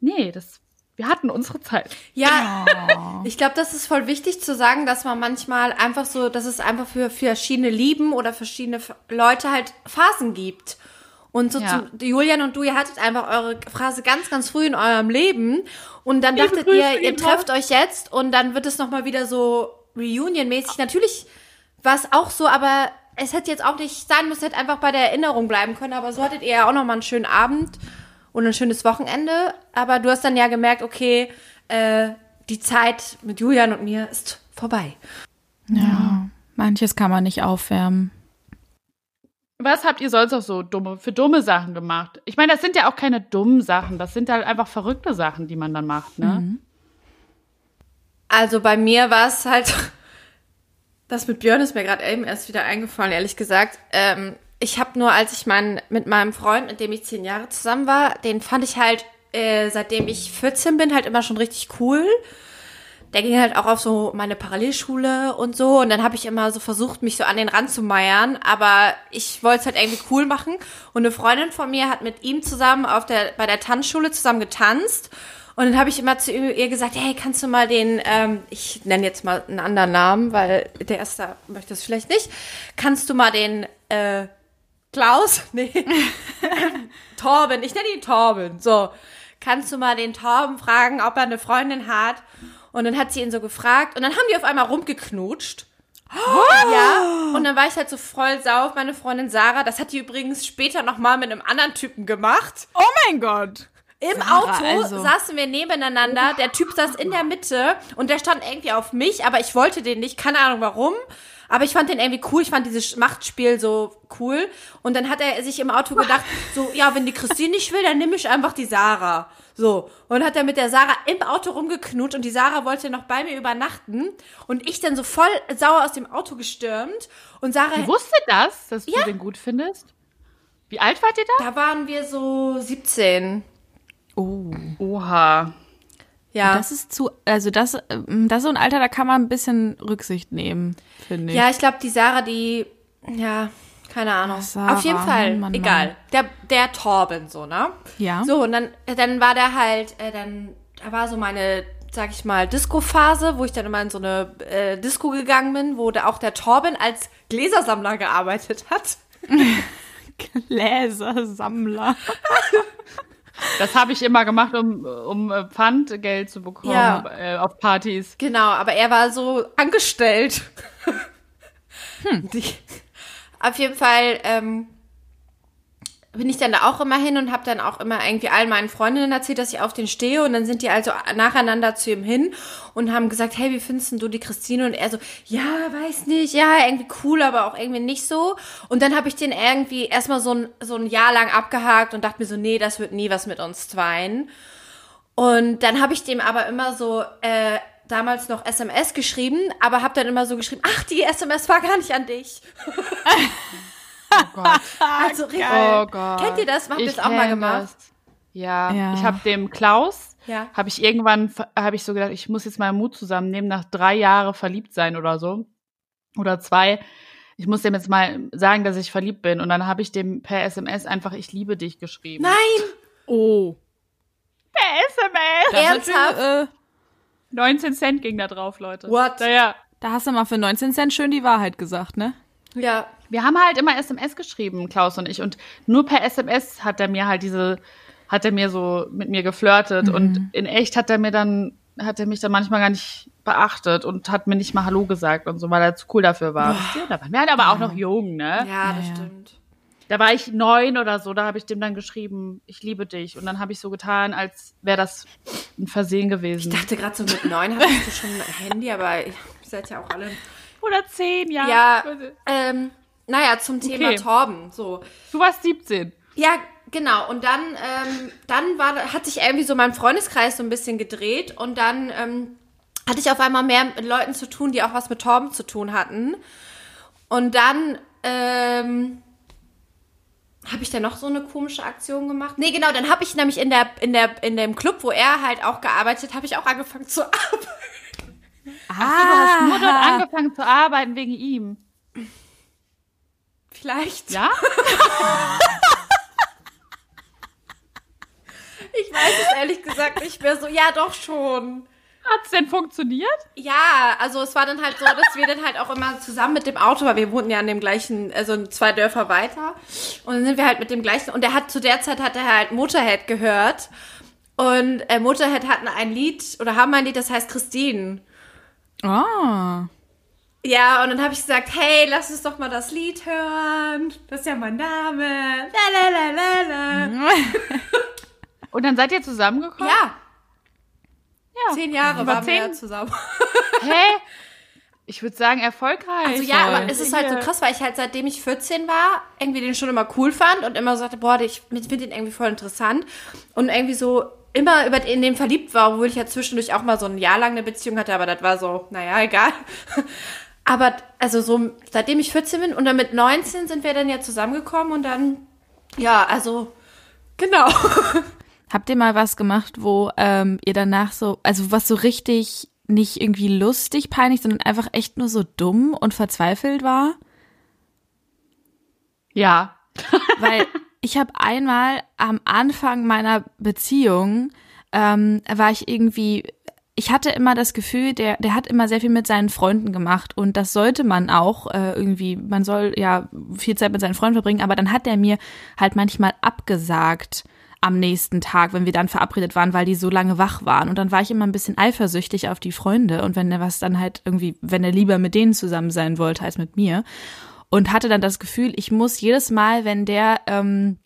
[SPEAKER 1] nee, das, wir hatten unsere Zeit.
[SPEAKER 2] Ja,
[SPEAKER 4] Oh.
[SPEAKER 2] ich glaube, das ist voll wichtig zu sagen, dass man manchmal einfach so, dass es einfach für verschiedene Lieben oder verschiedene Leute halt Phasen gibt. Und so
[SPEAKER 1] Ja.
[SPEAKER 2] zum, Julian und du, ihr hattet einfach eure Phase ganz, ganz früh in eurem Leben. Und dann
[SPEAKER 1] Liebe
[SPEAKER 2] dachtet
[SPEAKER 1] Grüße,
[SPEAKER 2] ihr, ihr trefft euch jetzt und dann wird es nochmal wieder so Reunion-mäßig. Natürlich war es auch so, aber es hätte jetzt auch nicht sein müssen, hätte einfach bei der Erinnerung bleiben können. Aber so hattet ihr ja auch nochmal einen schönen Abend und ein schönes Wochenende. Aber du hast dann ja gemerkt, okay, äh, die Zeit mit Julian und mir ist vorbei.
[SPEAKER 4] Ja, manches kann man nicht aufwärmen.
[SPEAKER 1] Was habt ihr sonst noch so dumme, für dumme Sachen gemacht? Ich meine, das sind ja auch keine dummen Sachen. Das sind halt einfach verrückte Sachen, die man dann macht, ne?
[SPEAKER 2] Mhm. Also bei mir war es halt, das mit Björn ist mir gerade eben erst wieder eingefallen, ehrlich gesagt. Ähm, ich habe nur, als ich mein, mit meinem Freund, mit dem ich zehn Jahre zusammen war, den fand ich halt, äh, seitdem ich 14 bin, halt immer schon richtig cool. Der ging halt auch auf so meine Parallelschule und so. Und dann habe ich immer so versucht, mich so an den Rand zu meiern. Aber ich wollte es halt irgendwie cool machen. Und eine Freundin von mir hat mit ihm zusammen auf der, bei der Tanzschule zusammen getanzt. Und dann habe ich immer zu ihr gesagt, hey, kannst du mal den, ähm, ich nenne jetzt mal einen anderen Namen, weil der erste möchte es vielleicht nicht. Kannst du mal den äh, Klaus? Nee. Torben, ich nenne ihn Torben. So. Kannst du mal den Torben fragen, ob er eine Freundin hat? Und dann hat sie ihn so gefragt und dann haben die auf einmal rumgeknutscht. Ja, und dann war ich halt so voll sauer auf meine Freundin Sarah. Das hat die übrigens später nochmal mit einem anderen Typen gemacht.
[SPEAKER 4] Oh mein Gott.
[SPEAKER 2] Im
[SPEAKER 4] Sarah,
[SPEAKER 2] Auto
[SPEAKER 4] also.
[SPEAKER 2] saßen wir nebeneinander. Der Typ saß in der Mitte und der stand irgendwie auf mich, aber ich wollte den nicht. Keine Ahnung warum. Aber ich fand den irgendwie cool. Ich fand dieses Machtspiel so cool. Und dann hat er sich im Auto gedacht, so, ja, wenn die Christine nicht will, dann nehme ich einfach die Sarah. So. Und hat er mit der Sarah im Auto rumgeknutscht und die Sarah wollte noch bei mir übernachten. Und ich dann so voll sauer aus dem Auto gestürmt. Und Sarah,
[SPEAKER 1] Ich wusste das, dass
[SPEAKER 2] Ja.
[SPEAKER 1] du den gut findest. Wie alt wart ihr da?
[SPEAKER 2] da waren wir so 17.
[SPEAKER 4] Oh.
[SPEAKER 1] Oha.
[SPEAKER 2] Ja.
[SPEAKER 4] Das ist zu, also das, ähm, das ist so ein Alter, da kann man ein bisschen Rücksicht nehmen, finde ich.
[SPEAKER 2] Ja, ich glaube, die Sarah, die, ja, keine Ahnung.
[SPEAKER 4] Sarah,
[SPEAKER 2] Auf jeden Fall,
[SPEAKER 4] Mann,
[SPEAKER 2] egal.
[SPEAKER 4] Mann.
[SPEAKER 2] Der, der Torben, so, ne?
[SPEAKER 4] Ja.
[SPEAKER 2] So, und dann, dann war der halt, äh, dann, da war so meine, sag ich mal, Disco-Phase, wo ich dann immer in so eine äh, Disco gegangen bin, wo da auch der Torben als Gläsersammler gearbeitet hat.
[SPEAKER 4] Gläsersammler.
[SPEAKER 1] Das habe ich immer gemacht, um, um äh, Pfandgeld zu bekommen
[SPEAKER 2] Ja.
[SPEAKER 1] äh, auf Partys.
[SPEAKER 2] Genau, aber er war so angestellt. Die, auf jeden Fall ähm, bin ich dann da auch immer hin und habe dann auch immer irgendwie allen meinen Freundinnen erzählt, dass ich auf den stehe. Und dann sind die also nacheinander zu ihm hin und haben gesagt, hey, wie findest du die Christine? Und er so, ja, weiß nicht, ja, irgendwie cool, aber auch irgendwie nicht so. Und dann habe ich den irgendwie erstmal so ein, so ein Jahr lang abgehakt und dachte mir so, nee, das wird nie was mit uns zweien. Und dann habe ich dem aber immer so äh, damals noch SMS geschrieben, aber habe dann immer so geschrieben, ach, die SMS war gar nicht an dich.
[SPEAKER 1] Oh Gott.
[SPEAKER 2] Also richtig.
[SPEAKER 1] Oh Gott.
[SPEAKER 2] Kennt ihr das? Habt ihr das auch mal gemacht?
[SPEAKER 1] das. Ja,
[SPEAKER 4] Ja.
[SPEAKER 1] ich habe dem Klaus,
[SPEAKER 2] Ja.
[SPEAKER 1] habe ich irgendwann, habe ich so gedacht, ich muss jetzt mal Mut zusammennehmen, nach drei Jahren verliebt sein oder so. Oder zwei. Ich muss dem jetzt mal sagen, dass ich verliebt bin. Und dann habe ich dem per SMS einfach, ich liebe dich geschrieben.
[SPEAKER 2] Nein,
[SPEAKER 4] Oh.
[SPEAKER 1] Per SMS!
[SPEAKER 2] Ernsthaft?
[SPEAKER 4] natürlich, äh,
[SPEAKER 1] 19 Cent ging da drauf, Leute.
[SPEAKER 2] What?
[SPEAKER 1] Naja.
[SPEAKER 4] da hast du mal für 19 Cent schön die Wahrheit gesagt, ne?
[SPEAKER 2] ja.
[SPEAKER 1] Wir haben halt immer SMS geschrieben, Klaus und ich. Und nur per SMS hat er mir halt diese, hat er mir so mit mir geflirtet. Und in echt hat er mir dann, hat er mich dann manchmal gar nicht beachtet und hat mir nicht mal Hallo gesagt und so, weil er zu cool dafür war. Ihr? Da waren wir halt aber auch noch jung, ne?
[SPEAKER 2] Ja, das
[SPEAKER 4] ja.
[SPEAKER 2] stimmt.
[SPEAKER 1] Da war ich neun oder so, da habe ich dem dann geschrieben, ich liebe dich. Und dann habe ich so getan, als wäre das ein Versehen gewesen.
[SPEAKER 2] Ich dachte gerade so mit neun hattest du schon ein Handy, aber ihr seid ja auch alle.
[SPEAKER 1] Oder zehn, ja.
[SPEAKER 2] Ja, ähm, naja, zum Thema
[SPEAKER 1] Okay.
[SPEAKER 2] Torben. So.
[SPEAKER 1] Du warst 17.
[SPEAKER 2] Ja, genau. Und dann, ähm, dann war, hat sich irgendwie so mein Freundeskreis so ein bisschen gedreht und dann ähm, hatte ich auf einmal mehr mit Leuten zu tun, die auch was mit Torben zu tun hatten. Und dann ähm, habe ich dann noch so eine komische Aktion gemacht. Nee, genau, dann habe ich nämlich in der in der in dem Club, wo er halt auch gearbeitet, habe ich auch angefangen zu arbeiten.
[SPEAKER 1] Du hast nur dort angefangen zu arbeiten wegen ihm.
[SPEAKER 2] Vielleicht.
[SPEAKER 1] Ja?
[SPEAKER 2] Ich weiß es ehrlich gesagt nicht mehr so. Ja, doch schon.
[SPEAKER 1] Hat's denn funktioniert?
[SPEAKER 2] Ja, also es war dann halt so, dass wir dann halt auch immer zusammen mit dem Auto, weil wir wohnten ja an dem gleichen, also zwei Dörfer weiter. Und dann sind wir halt mit dem gleichen, und er hat zu der Zeit hat er halt Motorhead gehört. Und äh, Motorhead hatten ein Lied, oder haben ein Lied, das heißt Christine.
[SPEAKER 4] Ah.
[SPEAKER 2] Ja, und dann habe ich gesagt, hey, lass uns doch mal das Lied hören. Das ist ja mein Name. La, la, la, la, la.
[SPEAKER 1] Und dann seid ihr zusammengekommen?
[SPEAKER 2] Ja,
[SPEAKER 1] ja.
[SPEAKER 2] zehn Jahre
[SPEAKER 1] Über
[SPEAKER 2] waren wir
[SPEAKER 1] zehn?
[SPEAKER 2] zusammen.
[SPEAKER 1] Hä? Ich würde sagen, erfolgreich.
[SPEAKER 2] Also ja, aber es ist halt so krass, weil ich halt seitdem ich 14 war, irgendwie den schon immer cool fand und immer so sagte, boah, ich finde den irgendwie voll interessant und irgendwie so immer über in den verliebt war, obwohl ich ja zwischendurch auch mal so ein Jahr lang eine Beziehung hatte, aber das war so, naja, egal. Aber also so seitdem ich 14 bin und dann mit 19 sind wir dann ja zusammengekommen und dann ja, also genau.
[SPEAKER 4] Habt ihr mal was gemacht, wo ähm, ihr danach so, also was so richtig nicht irgendwie lustig, peinlich, sondern einfach echt nur so dumm und verzweifelt war?
[SPEAKER 1] Ja.
[SPEAKER 4] Weil ich habe einmal am Anfang meiner Beziehung ähm, war ich irgendwie ich hatte immer das Gefühl, der, der hat immer sehr viel mit seinen Freunden gemacht und das sollte man auch äh, irgendwie, man soll ja viel Zeit mit seinen Freunden verbringen, aber dann hat er mir halt manchmal abgesagt am nächsten Tag, wenn wir dann verabredet waren, weil die so lange wach waren. Und dann war ich immer ein bisschen eifersüchtig auf die Freunde und wenn er was dann halt irgendwie, wenn er lieber mit denen zusammen sein wollte als mit mir. Und hatte dann das Gefühl, ich muss jedes Mal, wenn der ähm,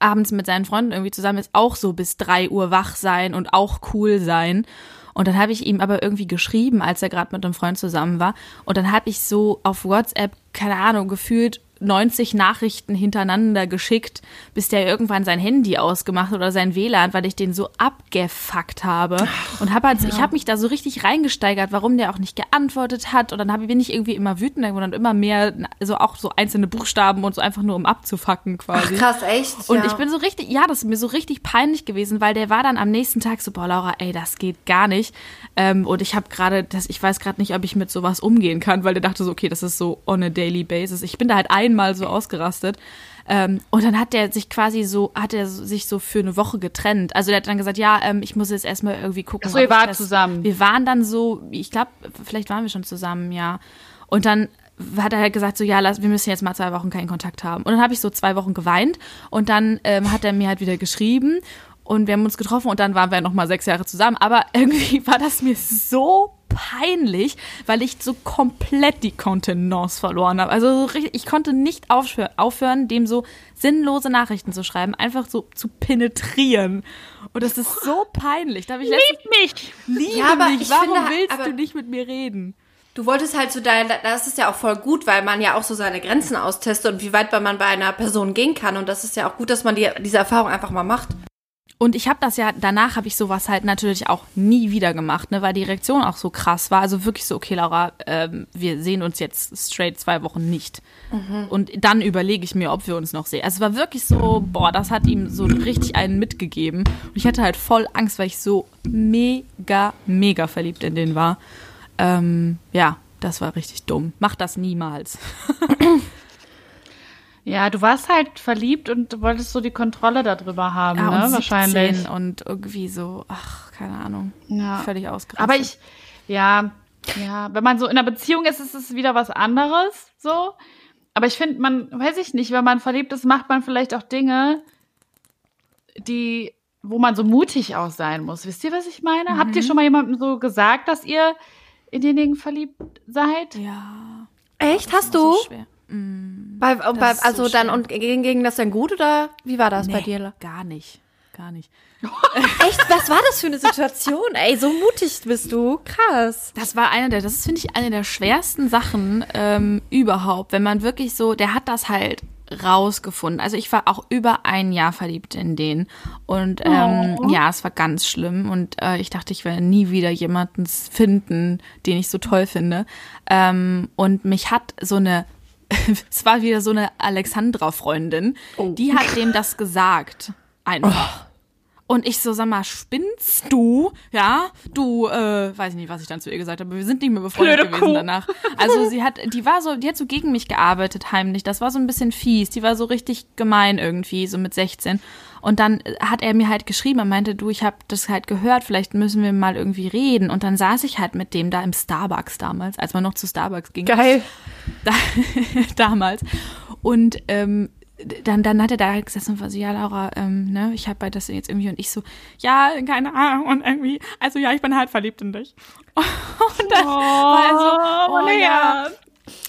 [SPEAKER 4] abends mit seinen Freunden irgendwie zusammen ist, auch so bis drei Uhr wach sein und auch cool sein. Und dann habe ich ihm aber irgendwie geschrieben, als er gerade mit einem Freund zusammen war. Und dann habe ich so auf WhatsApp, keine Ahnung, gefühlt 90 Nachrichten hintereinander geschickt, bis der irgendwann sein Handy ausgemacht oder sein WLAN, weil ich den so abgefuckt habe und habe halt, ja. ich habe mich da so richtig reingesteigert, warum der auch nicht geantwortet hat und dann habe bin ich irgendwie immer wütender und immer mehr so auch so einzelne Buchstaben und so einfach nur um abzufacken quasi.
[SPEAKER 2] Ach, krass, echt?
[SPEAKER 4] Und ja. ich bin so richtig, ja, das ist mir so richtig peinlich gewesen, weil der war dann am nächsten Tag so, boah Laura, ey, das geht gar nicht. Ähm, und ich habe gerade, das, ich weiß gerade nicht, ob ich mit sowas umgehen kann, weil der dachte so, okay, das ist so on a daily basis. Ich bin da halt einmal so ausgerastet. Ähm, und dann hat der sich quasi so, hat er sich so für eine Woche getrennt. Also der hat dann gesagt, ja, ähm, ich muss jetzt erstmal irgendwie gucken.
[SPEAKER 1] Achso, ihr wart zusammen.
[SPEAKER 4] Wir waren dann so, ich glaube, vielleicht waren wir schon zusammen, ja. Und dann hat er halt gesagt, so ja, lass, wir müssen jetzt mal zwei Wochen keinen Kontakt haben. Und dann habe ich so zwei Wochen geweint und dann ähm, hat er mir halt wieder geschrieben und wir haben uns getroffen und dann waren wir noch mal sechs Jahre zusammen. Aber irgendwie war das mir so peinlich, weil ich so komplett die Kontenance verloren habe. Also so richtig, ich konnte nicht aufhören, dem so sinnlose Nachrichten zu schreiben, einfach so zu penetrieren. Und das ist so peinlich. Da ich
[SPEAKER 1] Lieb mich!
[SPEAKER 4] Liebe ja, mich! Warum finde, willst du nicht mit mir reden?
[SPEAKER 2] Du wolltest halt so dein, das ist ja auch voll gut, weil man ja auch so seine Grenzen austestet und wie weit man bei einer Person gehen kann. Und das ist ja auch gut, dass man die, diese Erfahrung einfach mal macht.
[SPEAKER 4] Und ich habe das ja, danach habe ich sowas halt natürlich auch nie wieder gemacht, ne, weil die Reaktion auch so krass war. Also wirklich so, okay, Laura, ähm, wir sehen uns jetzt straight zwei Wochen nicht. Mhm. Und dann überlege ich mir, ob wir uns noch sehen. Also es war wirklich so, boah, das hat ihm so richtig einen mitgegeben. Und ich hatte halt voll Angst, weil ich so mega, mega verliebt in den war. Ähm, ja, das war richtig dumm. Mach das niemals.
[SPEAKER 1] Ja, du warst halt verliebt und wolltest so die Kontrolle darüber haben, ja, ne? Wahrscheinlich.
[SPEAKER 4] Und irgendwie so, ach, keine Ahnung. Ja. Völlig ausgerastet.
[SPEAKER 1] Aber ich, ja, ja, wenn man so in einer Beziehung ist, ist es wieder was anderes, so. Aber ich finde, man, weiß ich nicht, wenn man verliebt ist, macht man vielleicht auch Dinge, die, wo man so mutig auch sein muss. Wisst ihr, was ich meine? Mhm. Habt ihr mhm. schon mal jemandem so gesagt, dass ihr in denjenigen verliebt seid?
[SPEAKER 4] Ja.
[SPEAKER 2] Echt? Hast du? So schwer. Mm, bei, bei, also so dann und ging, ging das dann gut oder wie war das nee, bei dir?
[SPEAKER 4] Gar nicht. Gar nicht.
[SPEAKER 2] Echt? Was war das für eine Situation? Ey, so mutig bist du. Krass.
[SPEAKER 4] Das war eine der, das finde ich eine der schwersten Sachen ähm, überhaupt, wenn man wirklich so, der hat das halt rausgefunden. Also ich war auch über ein Jahr verliebt in den. Und ähm, oh. ja, es war ganz schlimm. Und äh, ich dachte, ich werde nie wieder jemanden finden, den ich so toll finde. Ähm, und mich hat so eine es war wieder so eine Alexandra-Freundin, oh. die hat dem das gesagt. Einfach. Oh. Und ich so, sag mal, spinnst du? Ja, du, äh, weiß ich nicht, was ich dann zu ihr gesagt habe, wir sind nicht mehr befreundet Blöde gewesen Kuh. danach. Also sie hat, die war so, die hat so gegen mich gearbeitet heimlich. Das war so ein bisschen fies. Die war so richtig gemein irgendwie, so mit 16. Und dann hat er mir halt geschrieben, er meinte, du, ich habe das halt gehört, vielleicht müssen wir mal irgendwie reden. Und dann saß ich halt mit dem da im Starbucks damals, als man noch zu Starbucks ging.
[SPEAKER 1] Geil.
[SPEAKER 4] Da, damals. Und ähm, dann, dann hat er da gesessen und war so, ja, Laura, ähm, ne, ich habe bei das jetzt irgendwie und ich so, ja, keine Ahnung und irgendwie, also ja, ich bin halt verliebt in dich. Und dann oh, war er so, oh, oh ja,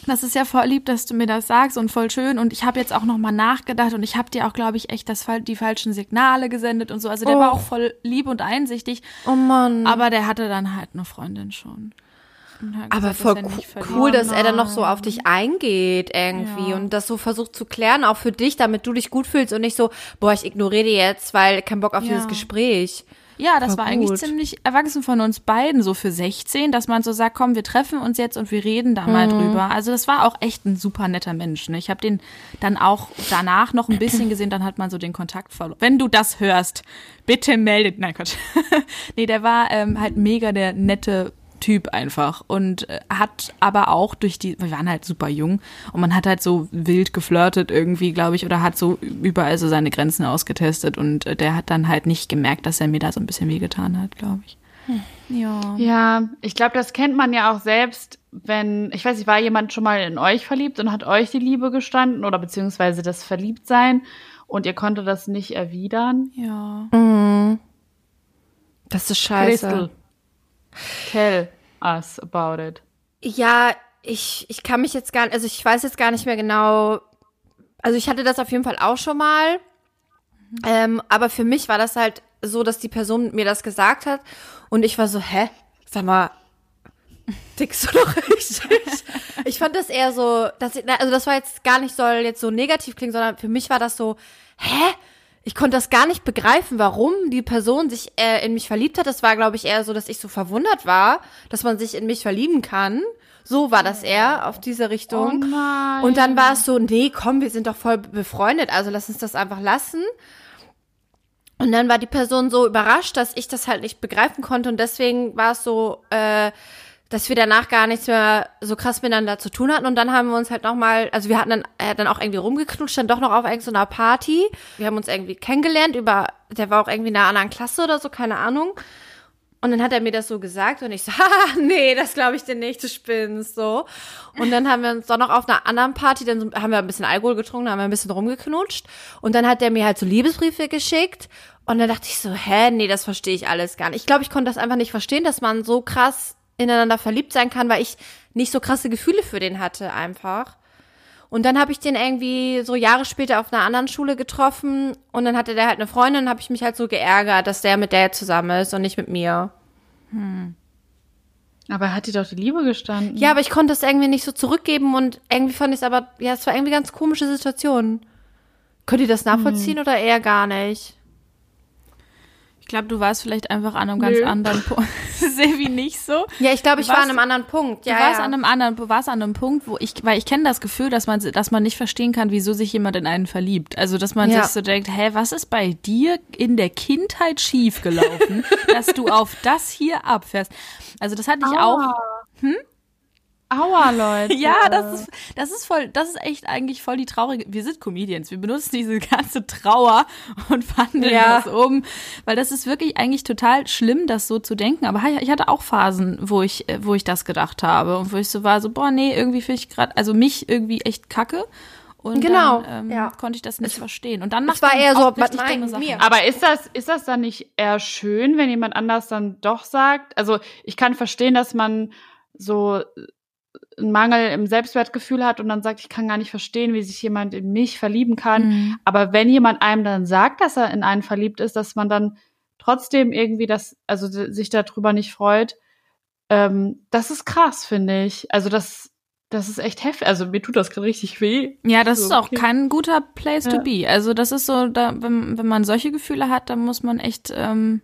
[SPEAKER 4] das ist ja voll lieb, dass du mir das sagst und voll schön. Und ich habe jetzt auch nochmal nachgedacht und ich habe dir auch, glaube ich, echt das, die falschen Signale gesendet und so. Also der oh. war auch voll lieb und einsichtig.
[SPEAKER 2] Oh Mann.
[SPEAKER 4] Aber der hatte dann halt eine Freundin schon.
[SPEAKER 2] Aber voll cool, dass er dann noch so auf dich eingeht irgendwie ja. und das so versucht zu klären, auch für dich, damit du dich gut fühlst und nicht so, boah, ich ignoriere jetzt, weil kein Bock auf ja. dieses Gespräch.
[SPEAKER 4] Ja, das
[SPEAKER 2] Voll
[SPEAKER 4] war eigentlich ziemlich erwachsen von uns beiden, so für 16, dass man so sagt, komm, wir treffen uns jetzt und wir reden da
[SPEAKER 2] Mhm.
[SPEAKER 4] mal drüber. Also das war auch echt ein super netter Mensch. Ne? Ich habe den dann auch danach noch ein bisschen gesehen, dann hat man so den Kontakt verloren. Wenn du das hörst, bitte meldet. Nein, Quatsch. nee, der war ähm, halt mega der nette Typ einfach und äh, hat aber auch durch die, wir waren halt super jung und man hat halt so wild geflirtet irgendwie, glaube ich, oder hat so überall so seine Grenzen ausgetestet und äh, der hat dann halt nicht gemerkt, dass er mir da so ein bisschen wehgetan hat, glaube ich. Ja.
[SPEAKER 1] Ja, ich glaube, das kennt man ja auch selbst, wenn, ich weiß nicht, war jemand schon mal in euch verliebt und hat euch die Liebe gestanden oder beziehungsweise das Verliebtsein und ihr konntet das nicht erwidern?
[SPEAKER 4] Ja.
[SPEAKER 2] Das ist scheiße.
[SPEAKER 1] Crystal, tell us about it.
[SPEAKER 2] Ja, ich, ich kann mich jetzt gar nicht, also ich weiß jetzt gar nicht mehr genau. Also ich hatte das auf jeden Fall auch schon mal. Ähm, aber für mich war das halt so, dass die Person mir das gesagt hat und ich war so, hä? Sag mal, tickst du doch richtig? ich fand das eher so, dass ich, also das war jetzt gar nicht, soll jetzt so negativ klingen, sondern für mich war das so, hä? Ich konnte das gar nicht begreifen, warum die Person sich äh, in mich verliebt hat. Das war, glaube ich, eher so, dass ich so verwundert war, dass man sich in mich verlieben kann. So war das eher auf diese Richtung.
[SPEAKER 1] Oh.
[SPEAKER 2] Und dann war es so, nee, komm, wir sind doch voll befreundet, also lass uns das einfach lassen. Und dann war die Person so überrascht, dass ich das halt nicht begreifen konnte und deswegen war es so, äh, dass wir danach gar nichts mehr so krass miteinander zu tun hatten und dann haben wir uns halt nochmal, also wir hatten dann, er hat dann auch irgendwie rumgeknutscht, dann doch noch auf irgendeiner Party. Wir haben uns irgendwie kennengelernt über, der war auch irgendwie in einer anderen Klasse oder so, keine Ahnung. Und dann hat er mir das so gesagt und ich so, haha, nee, das glaube ich dir nicht, du spinnst, so. Und dann haben wir uns doch noch auf einer anderen Party, dann haben wir ein bisschen Alkohol getrunken, haben wir ein bisschen rumgeknutscht. Und dann hat er mir halt so Liebesbriefe geschickt. Und dann dachte ich so, hä, nee, das verstehe ich alles gar nicht. Ich glaube, ich konnte das einfach nicht verstehen, dass man so krass ineinander verliebt sein kann, weil ich nicht so krasse Gefühle für den hatte einfach. Und dann habe ich den irgendwie so Jahre später auf einer anderen Schule getroffen und dann hatte der halt eine Freundin, habe ich mich halt so geärgert, dass der mit der zusammen ist und nicht mit mir.
[SPEAKER 1] Aber er hat dir doch die Liebe gestanden.
[SPEAKER 2] Ja, aber ich konnte es irgendwie nicht so zurückgeben und irgendwie fand ich es aber, ja, es war irgendwie ganz komische Situation. Könnt ihr das nachvollziehen oder eher gar nicht?
[SPEAKER 4] Ich glaube, du warst vielleicht einfach an einem ganz
[SPEAKER 1] Nö.
[SPEAKER 4] anderen Punkt. Sevi nicht so.
[SPEAKER 2] Ja, ich glaube, ich war
[SPEAKER 4] warst-
[SPEAKER 2] an einem anderen Punkt. Ja,
[SPEAKER 4] du warst
[SPEAKER 2] ja.
[SPEAKER 4] an einem anderen, du warst an einem Punkt, wo ich, weil ich kenne das Gefühl, dass man, dass man nicht verstehen kann, wieso sich jemand in einen verliebt. Also, dass man
[SPEAKER 2] Ja.
[SPEAKER 4] sich so denkt, hä, was ist bei dir in der Kindheit schiefgelaufen, dass du auf das hier abfährst? Also, das hatte ich auch.
[SPEAKER 1] Aua, Leute.
[SPEAKER 4] Ja, das ist, das ist voll, das ist echt eigentlich voll die traurige. Wir sind Comedians. Wir benutzen diese ganze Trauer und wandeln
[SPEAKER 2] Ja.
[SPEAKER 4] das um. Weil das ist wirklich eigentlich total schlimm, das so zu denken. Aber ich hatte auch Phasen, wo ich, wo ich das gedacht habe und wo ich so war, so, boah, nee, irgendwie finde ich gerade, also mich irgendwie echt kacke. Und
[SPEAKER 2] Genau,
[SPEAKER 4] dann ähm,
[SPEAKER 2] ja.
[SPEAKER 4] konnte ich das nicht verstehen. Und dann macht
[SPEAKER 2] war
[SPEAKER 4] man
[SPEAKER 2] eher so, was
[SPEAKER 4] richtig dumme Sachen.
[SPEAKER 2] mir?
[SPEAKER 1] Aber ist das, ist das dann nicht eher schön, wenn jemand anders dann doch sagt? Also ich kann verstehen, dass man so einen Mangel im Selbstwertgefühl hat und dann sagt, ich kann gar nicht verstehen, wie sich jemand in mich verlieben kann.
[SPEAKER 4] Mhm.
[SPEAKER 1] Aber wenn jemand einem dann sagt, dass er in einen verliebt ist, dass man dann trotzdem irgendwie das, also sich darüber nicht freut, ähm, das ist krass, finde ich. Also das, das ist echt heftig. Also mir tut das gerade richtig weh.
[SPEAKER 4] Ja, das
[SPEAKER 1] So,
[SPEAKER 4] ist auch
[SPEAKER 1] okay.
[SPEAKER 4] kein guter Place to
[SPEAKER 1] Ja.
[SPEAKER 4] be. Also das ist so, da, wenn, wenn man solche Gefühle hat, dann muss man echt ähm,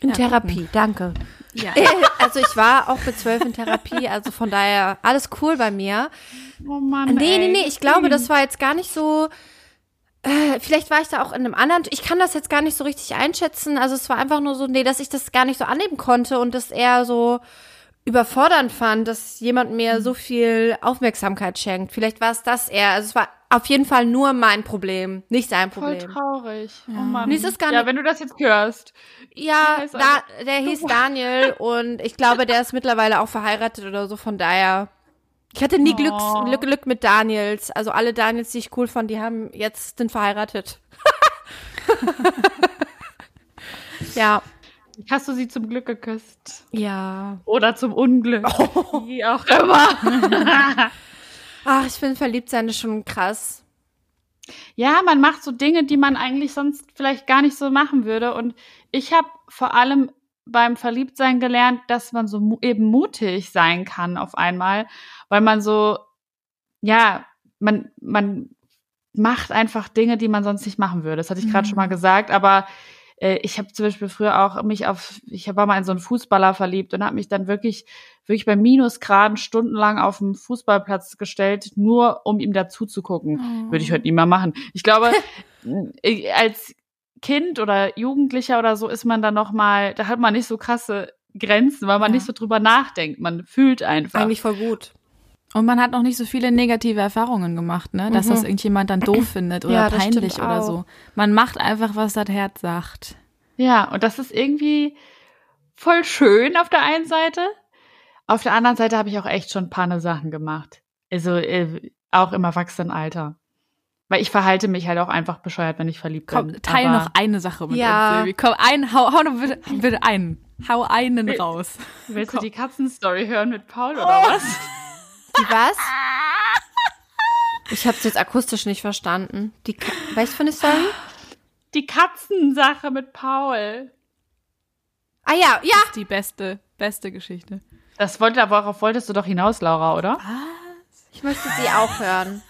[SPEAKER 2] In
[SPEAKER 4] Ja,
[SPEAKER 2] Therapie, danke.
[SPEAKER 4] ja.
[SPEAKER 2] Also ich war auch mit zwölf in Therapie, also von daher alles cool bei mir.
[SPEAKER 1] Oh Mann.
[SPEAKER 2] Nee, nee, nee, ich glaube, das war jetzt gar nicht so. Äh, vielleicht war ich da auch in einem anderen. Ich kann das jetzt gar nicht so richtig einschätzen. Also es war einfach nur so, nee, dass ich das gar nicht so annehmen konnte und das eher so überfordernd fand, dass jemand mir so viel Aufmerksamkeit schenkt. Vielleicht war es das eher. Also es war auf jeden Fall nur mein Problem, nicht sein
[SPEAKER 1] Voll
[SPEAKER 2] Problem.
[SPEAKER 1] traurig. Oh Mann.
[SPEAKER 2] Nee, es ist gar
[SPEAKER 1] ja,
[SPEAKER 2] nicht-
[SPEAKER 1] wenn du das jetzt hörst.
[SPEAKER 2] Ja,
[SPEAKER 1] Ja,
[SPEAKER 2] da, der hieß Daniel und ich glaube, der ist mittlerweile auch verheiratet oder so, von daher. Ich hatte nie Glücks,
[SPEAKER 1] Oh.
[SPEAKER 2] Glück, Glück mit Daniels. Also alle Daniels, die ich cool fand, die haben jetzt sind verheiratet. ja.
[SPEAKER 1] Hast du sie zum Glück geküsst?
[SPEAKER 2] Ja.
[SPEAKER 1] Oder zum Unglück?
[SPEAKER 2] Oh.
[SPEAKER 1] Wie auch immer.
[SPEAKER 2] Ach, ich finde verliebt sein ist schon krass.
[SPEAKER 1] ja, man macht so Dinge, die man eigentlich sonst vielleicht gar nicht so machen würde. Und ich habe vor allem beim Verliebtsein gelernt, dass man so mu eben mutig sein kann auf einmal, weil man so, ja, man, man macht einfach Dinge, die man sonst nicht machen würde. Das hatte ich gerade schon mal gesagt, aber äh, ich habe zum Beispiel früher auch mich auf, ich war mal in so einen Fußballer verliebt und habe mich dann wirklich, wirklich bei Minusgraden stundenlang auf dem Fußballplatz gestellt, nur um ihm dazu zu gucken.
[SPEAKER 2] Oh.
[SPEAKER 1] Würde ich heute nie mehr machen. Ich glaube, äh, als Kind oder Jugendlicher oder so ist man dann noch mal, da hat man nicht so krasse Grenzen, weil man
[SPEAKER 4] Ja.
[SPEAKER 1] nicht so drüber nachdenkt. Man fühlt einfach.
[SPEAKER 2] Eigentlich voll gut.
[SPEAKER 4] Und man hat noch nicht so viele negative Erfahrungen gemacht, ne? Dass das irgendjemand dann doof findet oder
[SPEAKER 2] Mhm. Ja,
[SPEAKER 4] peinlich oder so. Man macht einfach, was das Herz sagt.
[SPEAKER 1] Ja, und das ist irgendwie voll schön auf der einen Seite. Auf der anderen Seite habe ich auch echt schon ein paar ne Sachen gemacht. Also äh, auch im Erwachsenenalter. Weil ich verhalte mich halt auch einfach bescheuert, wenn ich verliebt
[SPEAKER 4] Komm,
[SPEAKER 1] bin.
[SPEAKER 4] teil
[SPEAKER 1] Aber
[SPEAKER 4] noch eine Sache mit
[SPEAKER 2] Ja.
[SPEAKER 4] uns, Silvi. Komm, ein, hau, hau noch bitte, bitte einen. Hau einen raus.
[SPEAKER 1] Willst du die Katzenstory hören mit Paul oder was?
[SPEAKER 2] Die was? Ich hab's jetzt akustisch nicht verstanden. Die Ka Weißt du von der Story?
[SPEAKER 1] Die Katzensache mit Paul.
[SPEAKER 2] Ah ja, ja.
[SPEAKER 4] Die beste, beste Geschichte.
[SPEAKER 1] Das wollte, worauf wolltest du doch hinaus, Laura, oder?
[SPEAKER 2] Ich möchte sie auch hören.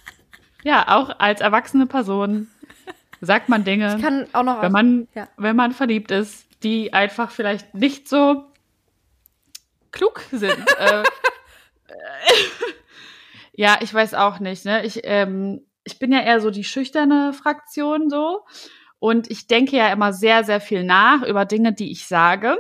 [SPEAKER 1] Ja, auch als erwachsene Person sagt man Dinge,
[SPEAKER 2] Ich kann auch noch
[SPEAKER 1] wenn man,
[SPEAKER 2] Ja.
[SPEAKER 1] wenn man verliebt ist, die einfach vielleicht nicht so klug sind. äh, ja, ich weiß auch nicht. Ne? Ich, ähm, ich bin ja eher so die schüchterne Fraktion so. Und ich denke ja immer sehr, sehr viel nach über Dinge, die ich sage.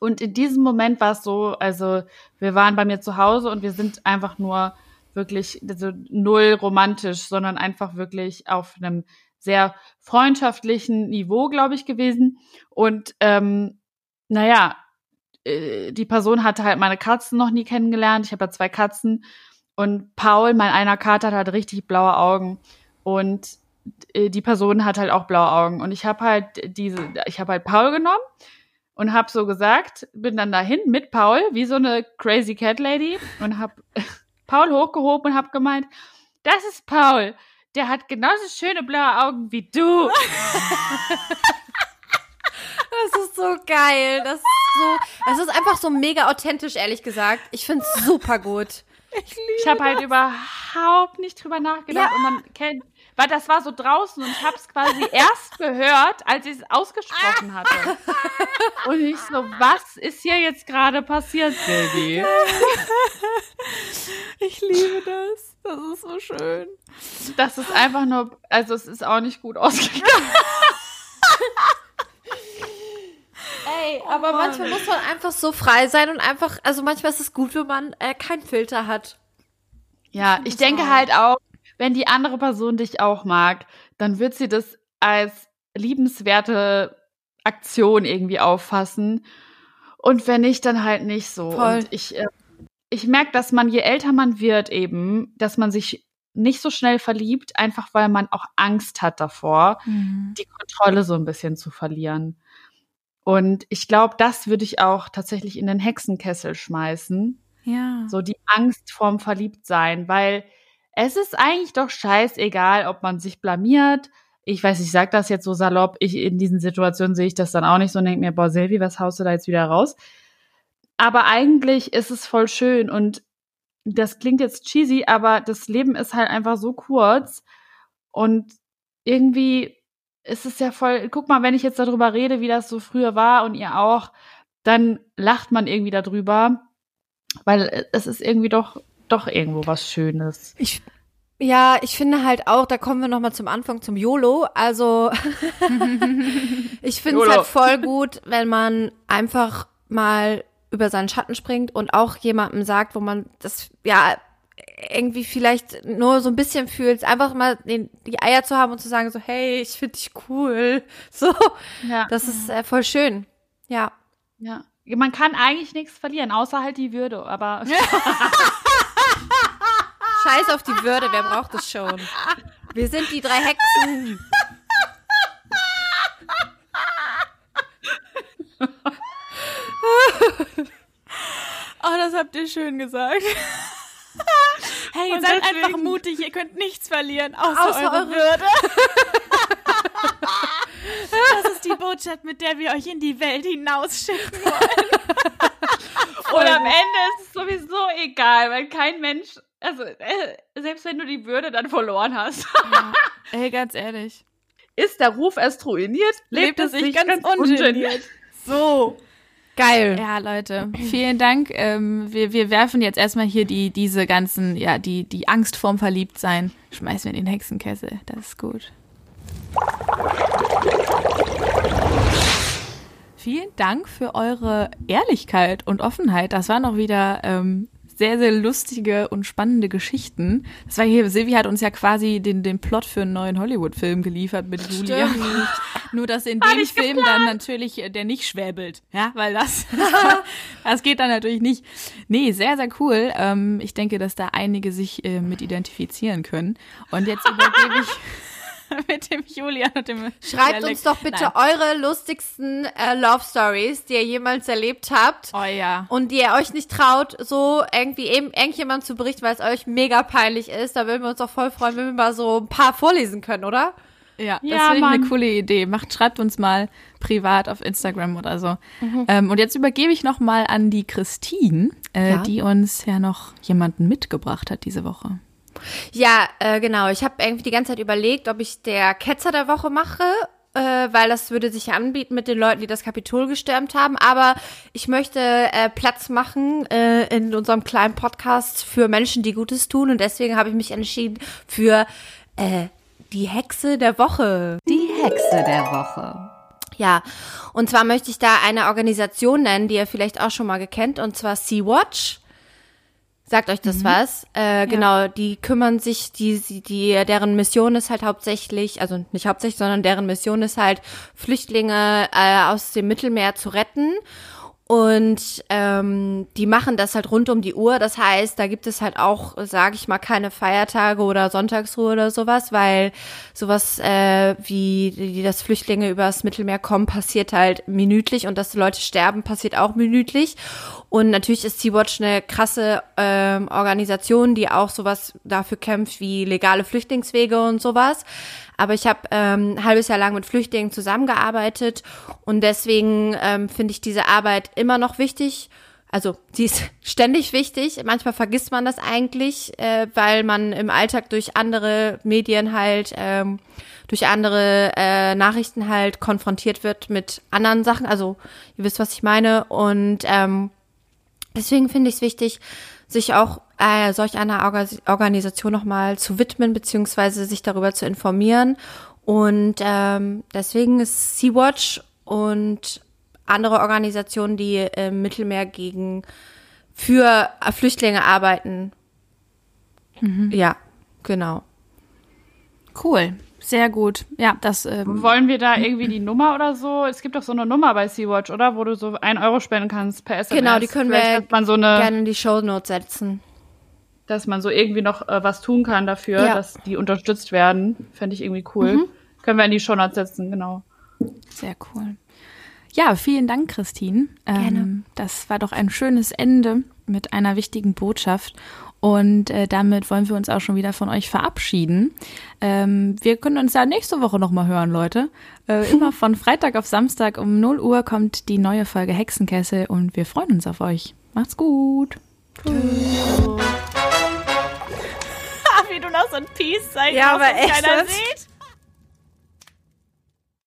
[SPEAKER 1] Und in diesem Moment war es so, also wir waren bei mir zu Hause und wir sind einfach nur wirklich also null romantisch, sondern einfach wirklich auf einem sehr freundschaftlichen Niveau, glaube ich, gewesen. Und ähm, naja, äh, die Person hatte halt meine Katzen noch nie kennengelernt. Ich habe ja zwei Katzen. Und Paul, mein einer Kater, hat halt richtig blaue Augen. Und äh, die Person hat halt auch blaue Augen. Und ich habe halt diese, ich habe halt Paul genommen und habe so gesagt, bin dann dahin mit Paul, wie so eine crazy cat lady und habe Paul hochgehoben und habe gemeint, das ist Paul. Der hat genauso schöne blaue Augen wie du.
[SPEAKER 2] Das ist so geil. Das ist so, es ist einfach so mega authentisch, ehrlich gesagt. Ich find's super gut.
[SPEAKER 1] Ich habe halt überhaupt nicht drüber nachgedacht und man kennt, weil das war so draußen und ich habe es quasi erst gehört, als ich es ausgesprochen hatte. Und ich so, was ist hier jetzt gerade passiert, Baby?
[SPEAKER 4] Ich liebe das. Das ist so schön.
[SPEAKER 1] Das ist einfach nur, also es ist auch nicht gut ausgegangen.
[SPEAKER 2] Ey, aber manchmal muss man einfach so frei sein und einfach, also manchmal ist es gut, wenn man äh, keinen Filter hat.
[SPEAKER 1] Ja, ich denke halt auch, wenn die andere Person dich auch mag, dann wird sie das als liebenswerte Aktion irgendwie auffassen. Und wenn nicht, dann halt nicht so.
[SPEAKER 2] Voll.
[SPEAKER 1] Und ich, äh, ich merke, dass man, je älter man wird, eben, dass man sich nicht so schnell verliebt, einfach weil man auch Angst hat davor, die Kontrolle so ein bisschen zu verlieren. Und ich glaube, das würde ich auch tatsächlich in den Hexenkessel schmeißen.
[SPEAKER 4] Ja.
[SPEAKER 1] So die Angst vorm Verliebtsein, weil es ist eigentlich doch scheißegal, ob man sich blamiert. Ich weiß, ich sag das jetzt so salopp. Ich, in diesen Situationen sehe ich das dann auch nicht so und denke mir, boah, Silvi, was haust du da jetzt wieder raus? Aber eigentlich ist es voll schön und das klingt jetzt cheesy, aber das Leben ist halt einfach so kurz und irgendwie ist es ja voll, guck mal, wenn ich jetzt darüber rede, wie das so früher war und ihr auch, dann lacht man irgendwie darüber, weil es ist irgendwie doch, doch irgendwo was Schönes.
[SPEAKER 2] Ich, ja, ich finde halt auch, da kommen wir nochmal zum Anfang, zum YOLO. Also, ich finde es halt voll gut, wenn man einfach mal über seinen Schatten springt und auch jemandem sagt, wo man das, ja, irgendwie vielleicht nur so ein bisschen fühlt, einfach mal den, die Eier zu haben und zu sagen so, hey, ich finde dich cool. So,
[SPEAKER 1] Ja.
[SPEAKER 2] das ist äh, voll schön. Ja.
[SPEAKER 1] ja. Man kann eigentlich nichts verlieren, außer halt die Würde, aber
[SPEAKER 2] Scheiß auf die Würde, wer braucht es schon? Wir sind die drei Hexen.
[SPEAKER 4] Oh, das habt ihr schön gesagt. Hey,
[SPEAKER 1] Und
[SPEAKER 4] seid
[SPEAKER 1] deswegen-
[SPEAKER 4] einfach mutig, ihr könnt nichts verlieren, außer,
[SPEAKER 2] Außer eure
[SPEAKER 4] Würde. das ist die Botschaft, mit der wir euch in die Welt hinausschicken wollen.
[SPEAKER 1] und am Ende ist es sowieso egal, weil kein Mensch, also äh, selbst wenn du die Würde dann verloren hast.
[SPEAKER 4] Ey, ganz ehrlich.
[SPEAKER 1] ist der Ruf erst ruiniert, lebt, es sich ganz, ungeniert.
[SPEAKER 2] So. Geil.
[SPEAKER 4] Ja, Leute, vielen Dank. Ähm, wir, wir werfen jetzt erstmal hier die, diese ganzen, ja, die, die Angst vorm Verliebtsein, schmeißen wir in den Hexenkessel. Das ist gut. Vielen Dank für eure Ehrlichkeit und Offenheit. Das waren auch wieder ähm, sehr, sehr lustige und spannende Geschichten. Das war hier, Silvi hat uns ja quasi den, den Plot für einen neuen Hollywood-Film geliefert mit Julia. Nur, dass in dem Film geplant. dann natürlich äh, der nicht schwäbelt. Ja, weil das, das geht dann natürlich nicht. Nee, sehr, sehr cool. Ähm, ich denke, dass da einige sich äh, mit identifizieren können. Und jetzt übergebe ich. mit dem Julian und dem
[SPEAKER 2] Schreibt Dialekt. uns doch bitte Nein. eure lustigsten äh, Love Stories, die ihr jemals erlebt habt.
[SPEAKER 4] Oh ja.
[SPEAKER 2] Und die ihr euch nicht traut, so irgendwie eben irgendjemand zu berichten, weil es euch mega peinlich ist. Da würden wir uns doch voll freuen, wenn wir mal so ein paar vorlesen können, oder?
[SPEAKER 4] Ja, das ja, finde ich eine coole Idee. Macht, schreibt uns mal privat auf Instagram oder so. Mhm. Ähm, und jetzt übergebe ich noch mal an die Christine, äh, ja. die uns ja noch jemanden mitgebracht hat diese Woche.
[SPEAKER 2] Ja, äh, genau. Ich habe irgendwie die ganze Zeit überlegt, ob ich der Ketzer der Woche mache äh, weil das würde sich anbieten mit den Leuten, die das Kapitol gestürmt haben. Aber ich möchte äh, Platz machen äh, in unserem kleinen Podcast für Menschen, die Gutes tun. Und deswegen habe ich mich entschieden für äh, die Hexe der Woche.
[SPEAKER 3] Die Hexe der Woche.
[SPEAKER 2] Ja, und zwar möchte ich da eine Organisation nennen, die ihr vielleicht auch schon mal gekennt, und zwar Sea-Watch. Sagt euch das mhm. was? Äh, ja. Genau, die kümmern sich, die, die, deren Mission ist halt hauptsächlich, also nicht hauptsächlich, sondern deren Mission ist halt, Flüchtlinge äh, aus dem Mittelmeer zu retten. Und ähm, die machen das halt rund um die Uhr. Das heißt, da gibt es halt auch, sage ich mal, keine Feiertage oder Sonntagsruhe oder sowas, weil sowas äh, wie die, das Flüchtlinge übers Mittelmeer kommen, passiert halt minütlich und dass Leute sterben, passiert auch minütlich. Und natürlich ist Sea-Watch eine krasse ähm, Organisation, die auch sowas dafür kämpft wie legale Flüchtlingswege und sowas. Aber ich habe ähm, ein halbes Jahr lang mit Flüchtlingen zusammengearbeitet und deswegen ähm, finde ich diese Arbeit immer noch wichtig. Also sie ist ständig wichtig. Manchmal vergisst man das eigentlich, äh, weil man im Alltag durch andere Medien halt, ähm, durch andere äh, Nachrichten halt konfrontiert wird mit anderen Sachen. Also ihr wisst, was ich meine. Und ähm, deswegen finde ich es wichtig, sich auch äh, solch einer Organisation nochmal zu widmen, beziehungsweise sich darüber zu informieren. Und ähm, deswegen ist Sea-Watch und andere Organisationen, die im Mittelmeer gegen für Flüchtlinge arbeiten. Mhm. Ja, genau.
[SPEAKER 4] Cool. Sehr gut. Ja, das.
[SPEAKER 1] Ähm Wollen wir da irgendwie die Nummer oder so? Es gibt doch so eine Nummer bei Sea-Watch, oder? Wo du so ein Euro spenden kannst per SMS.
[SPEAKER 2] Genau, die können
[SPEAKER 1] Vielleicht
[SPEAKER 2] wir
[SPEAKER 1] so eine,
[SPEAKER 2] gerne in die Show Notes setzen
[SPEAKER 1] dass man so irgendwie noch äh, was tun kann dafür, ja. dass die unterstützt werden. Fände ich irgendwie cool. Mhm. Können wir in die Shownotes setzen, genau.
[SPEAKER 4] Sehr cool. Ja, vielen Dank, Christine. Gerne. Ähm, das war doch ein schönes Ende mit einer wichtigen Botschaft. Und äh, damit wollen wir uns auch schon wieder von euch verabschieden. Ähm, wir können uns ja nächste Woche nochmal hören, Leute. Äh, immer von Freitag auf Samstag um 0 Uhr kommt die neue Folge Hexenkessel und wir freuen uns auf euch. Macht's gut. Tschüss.
[SPEAKER 1] Wie du noch so ein Peace-Zeichen
[SPEAKER 2] ja, aber echt,
[SPEAKER 1] keiner sieht.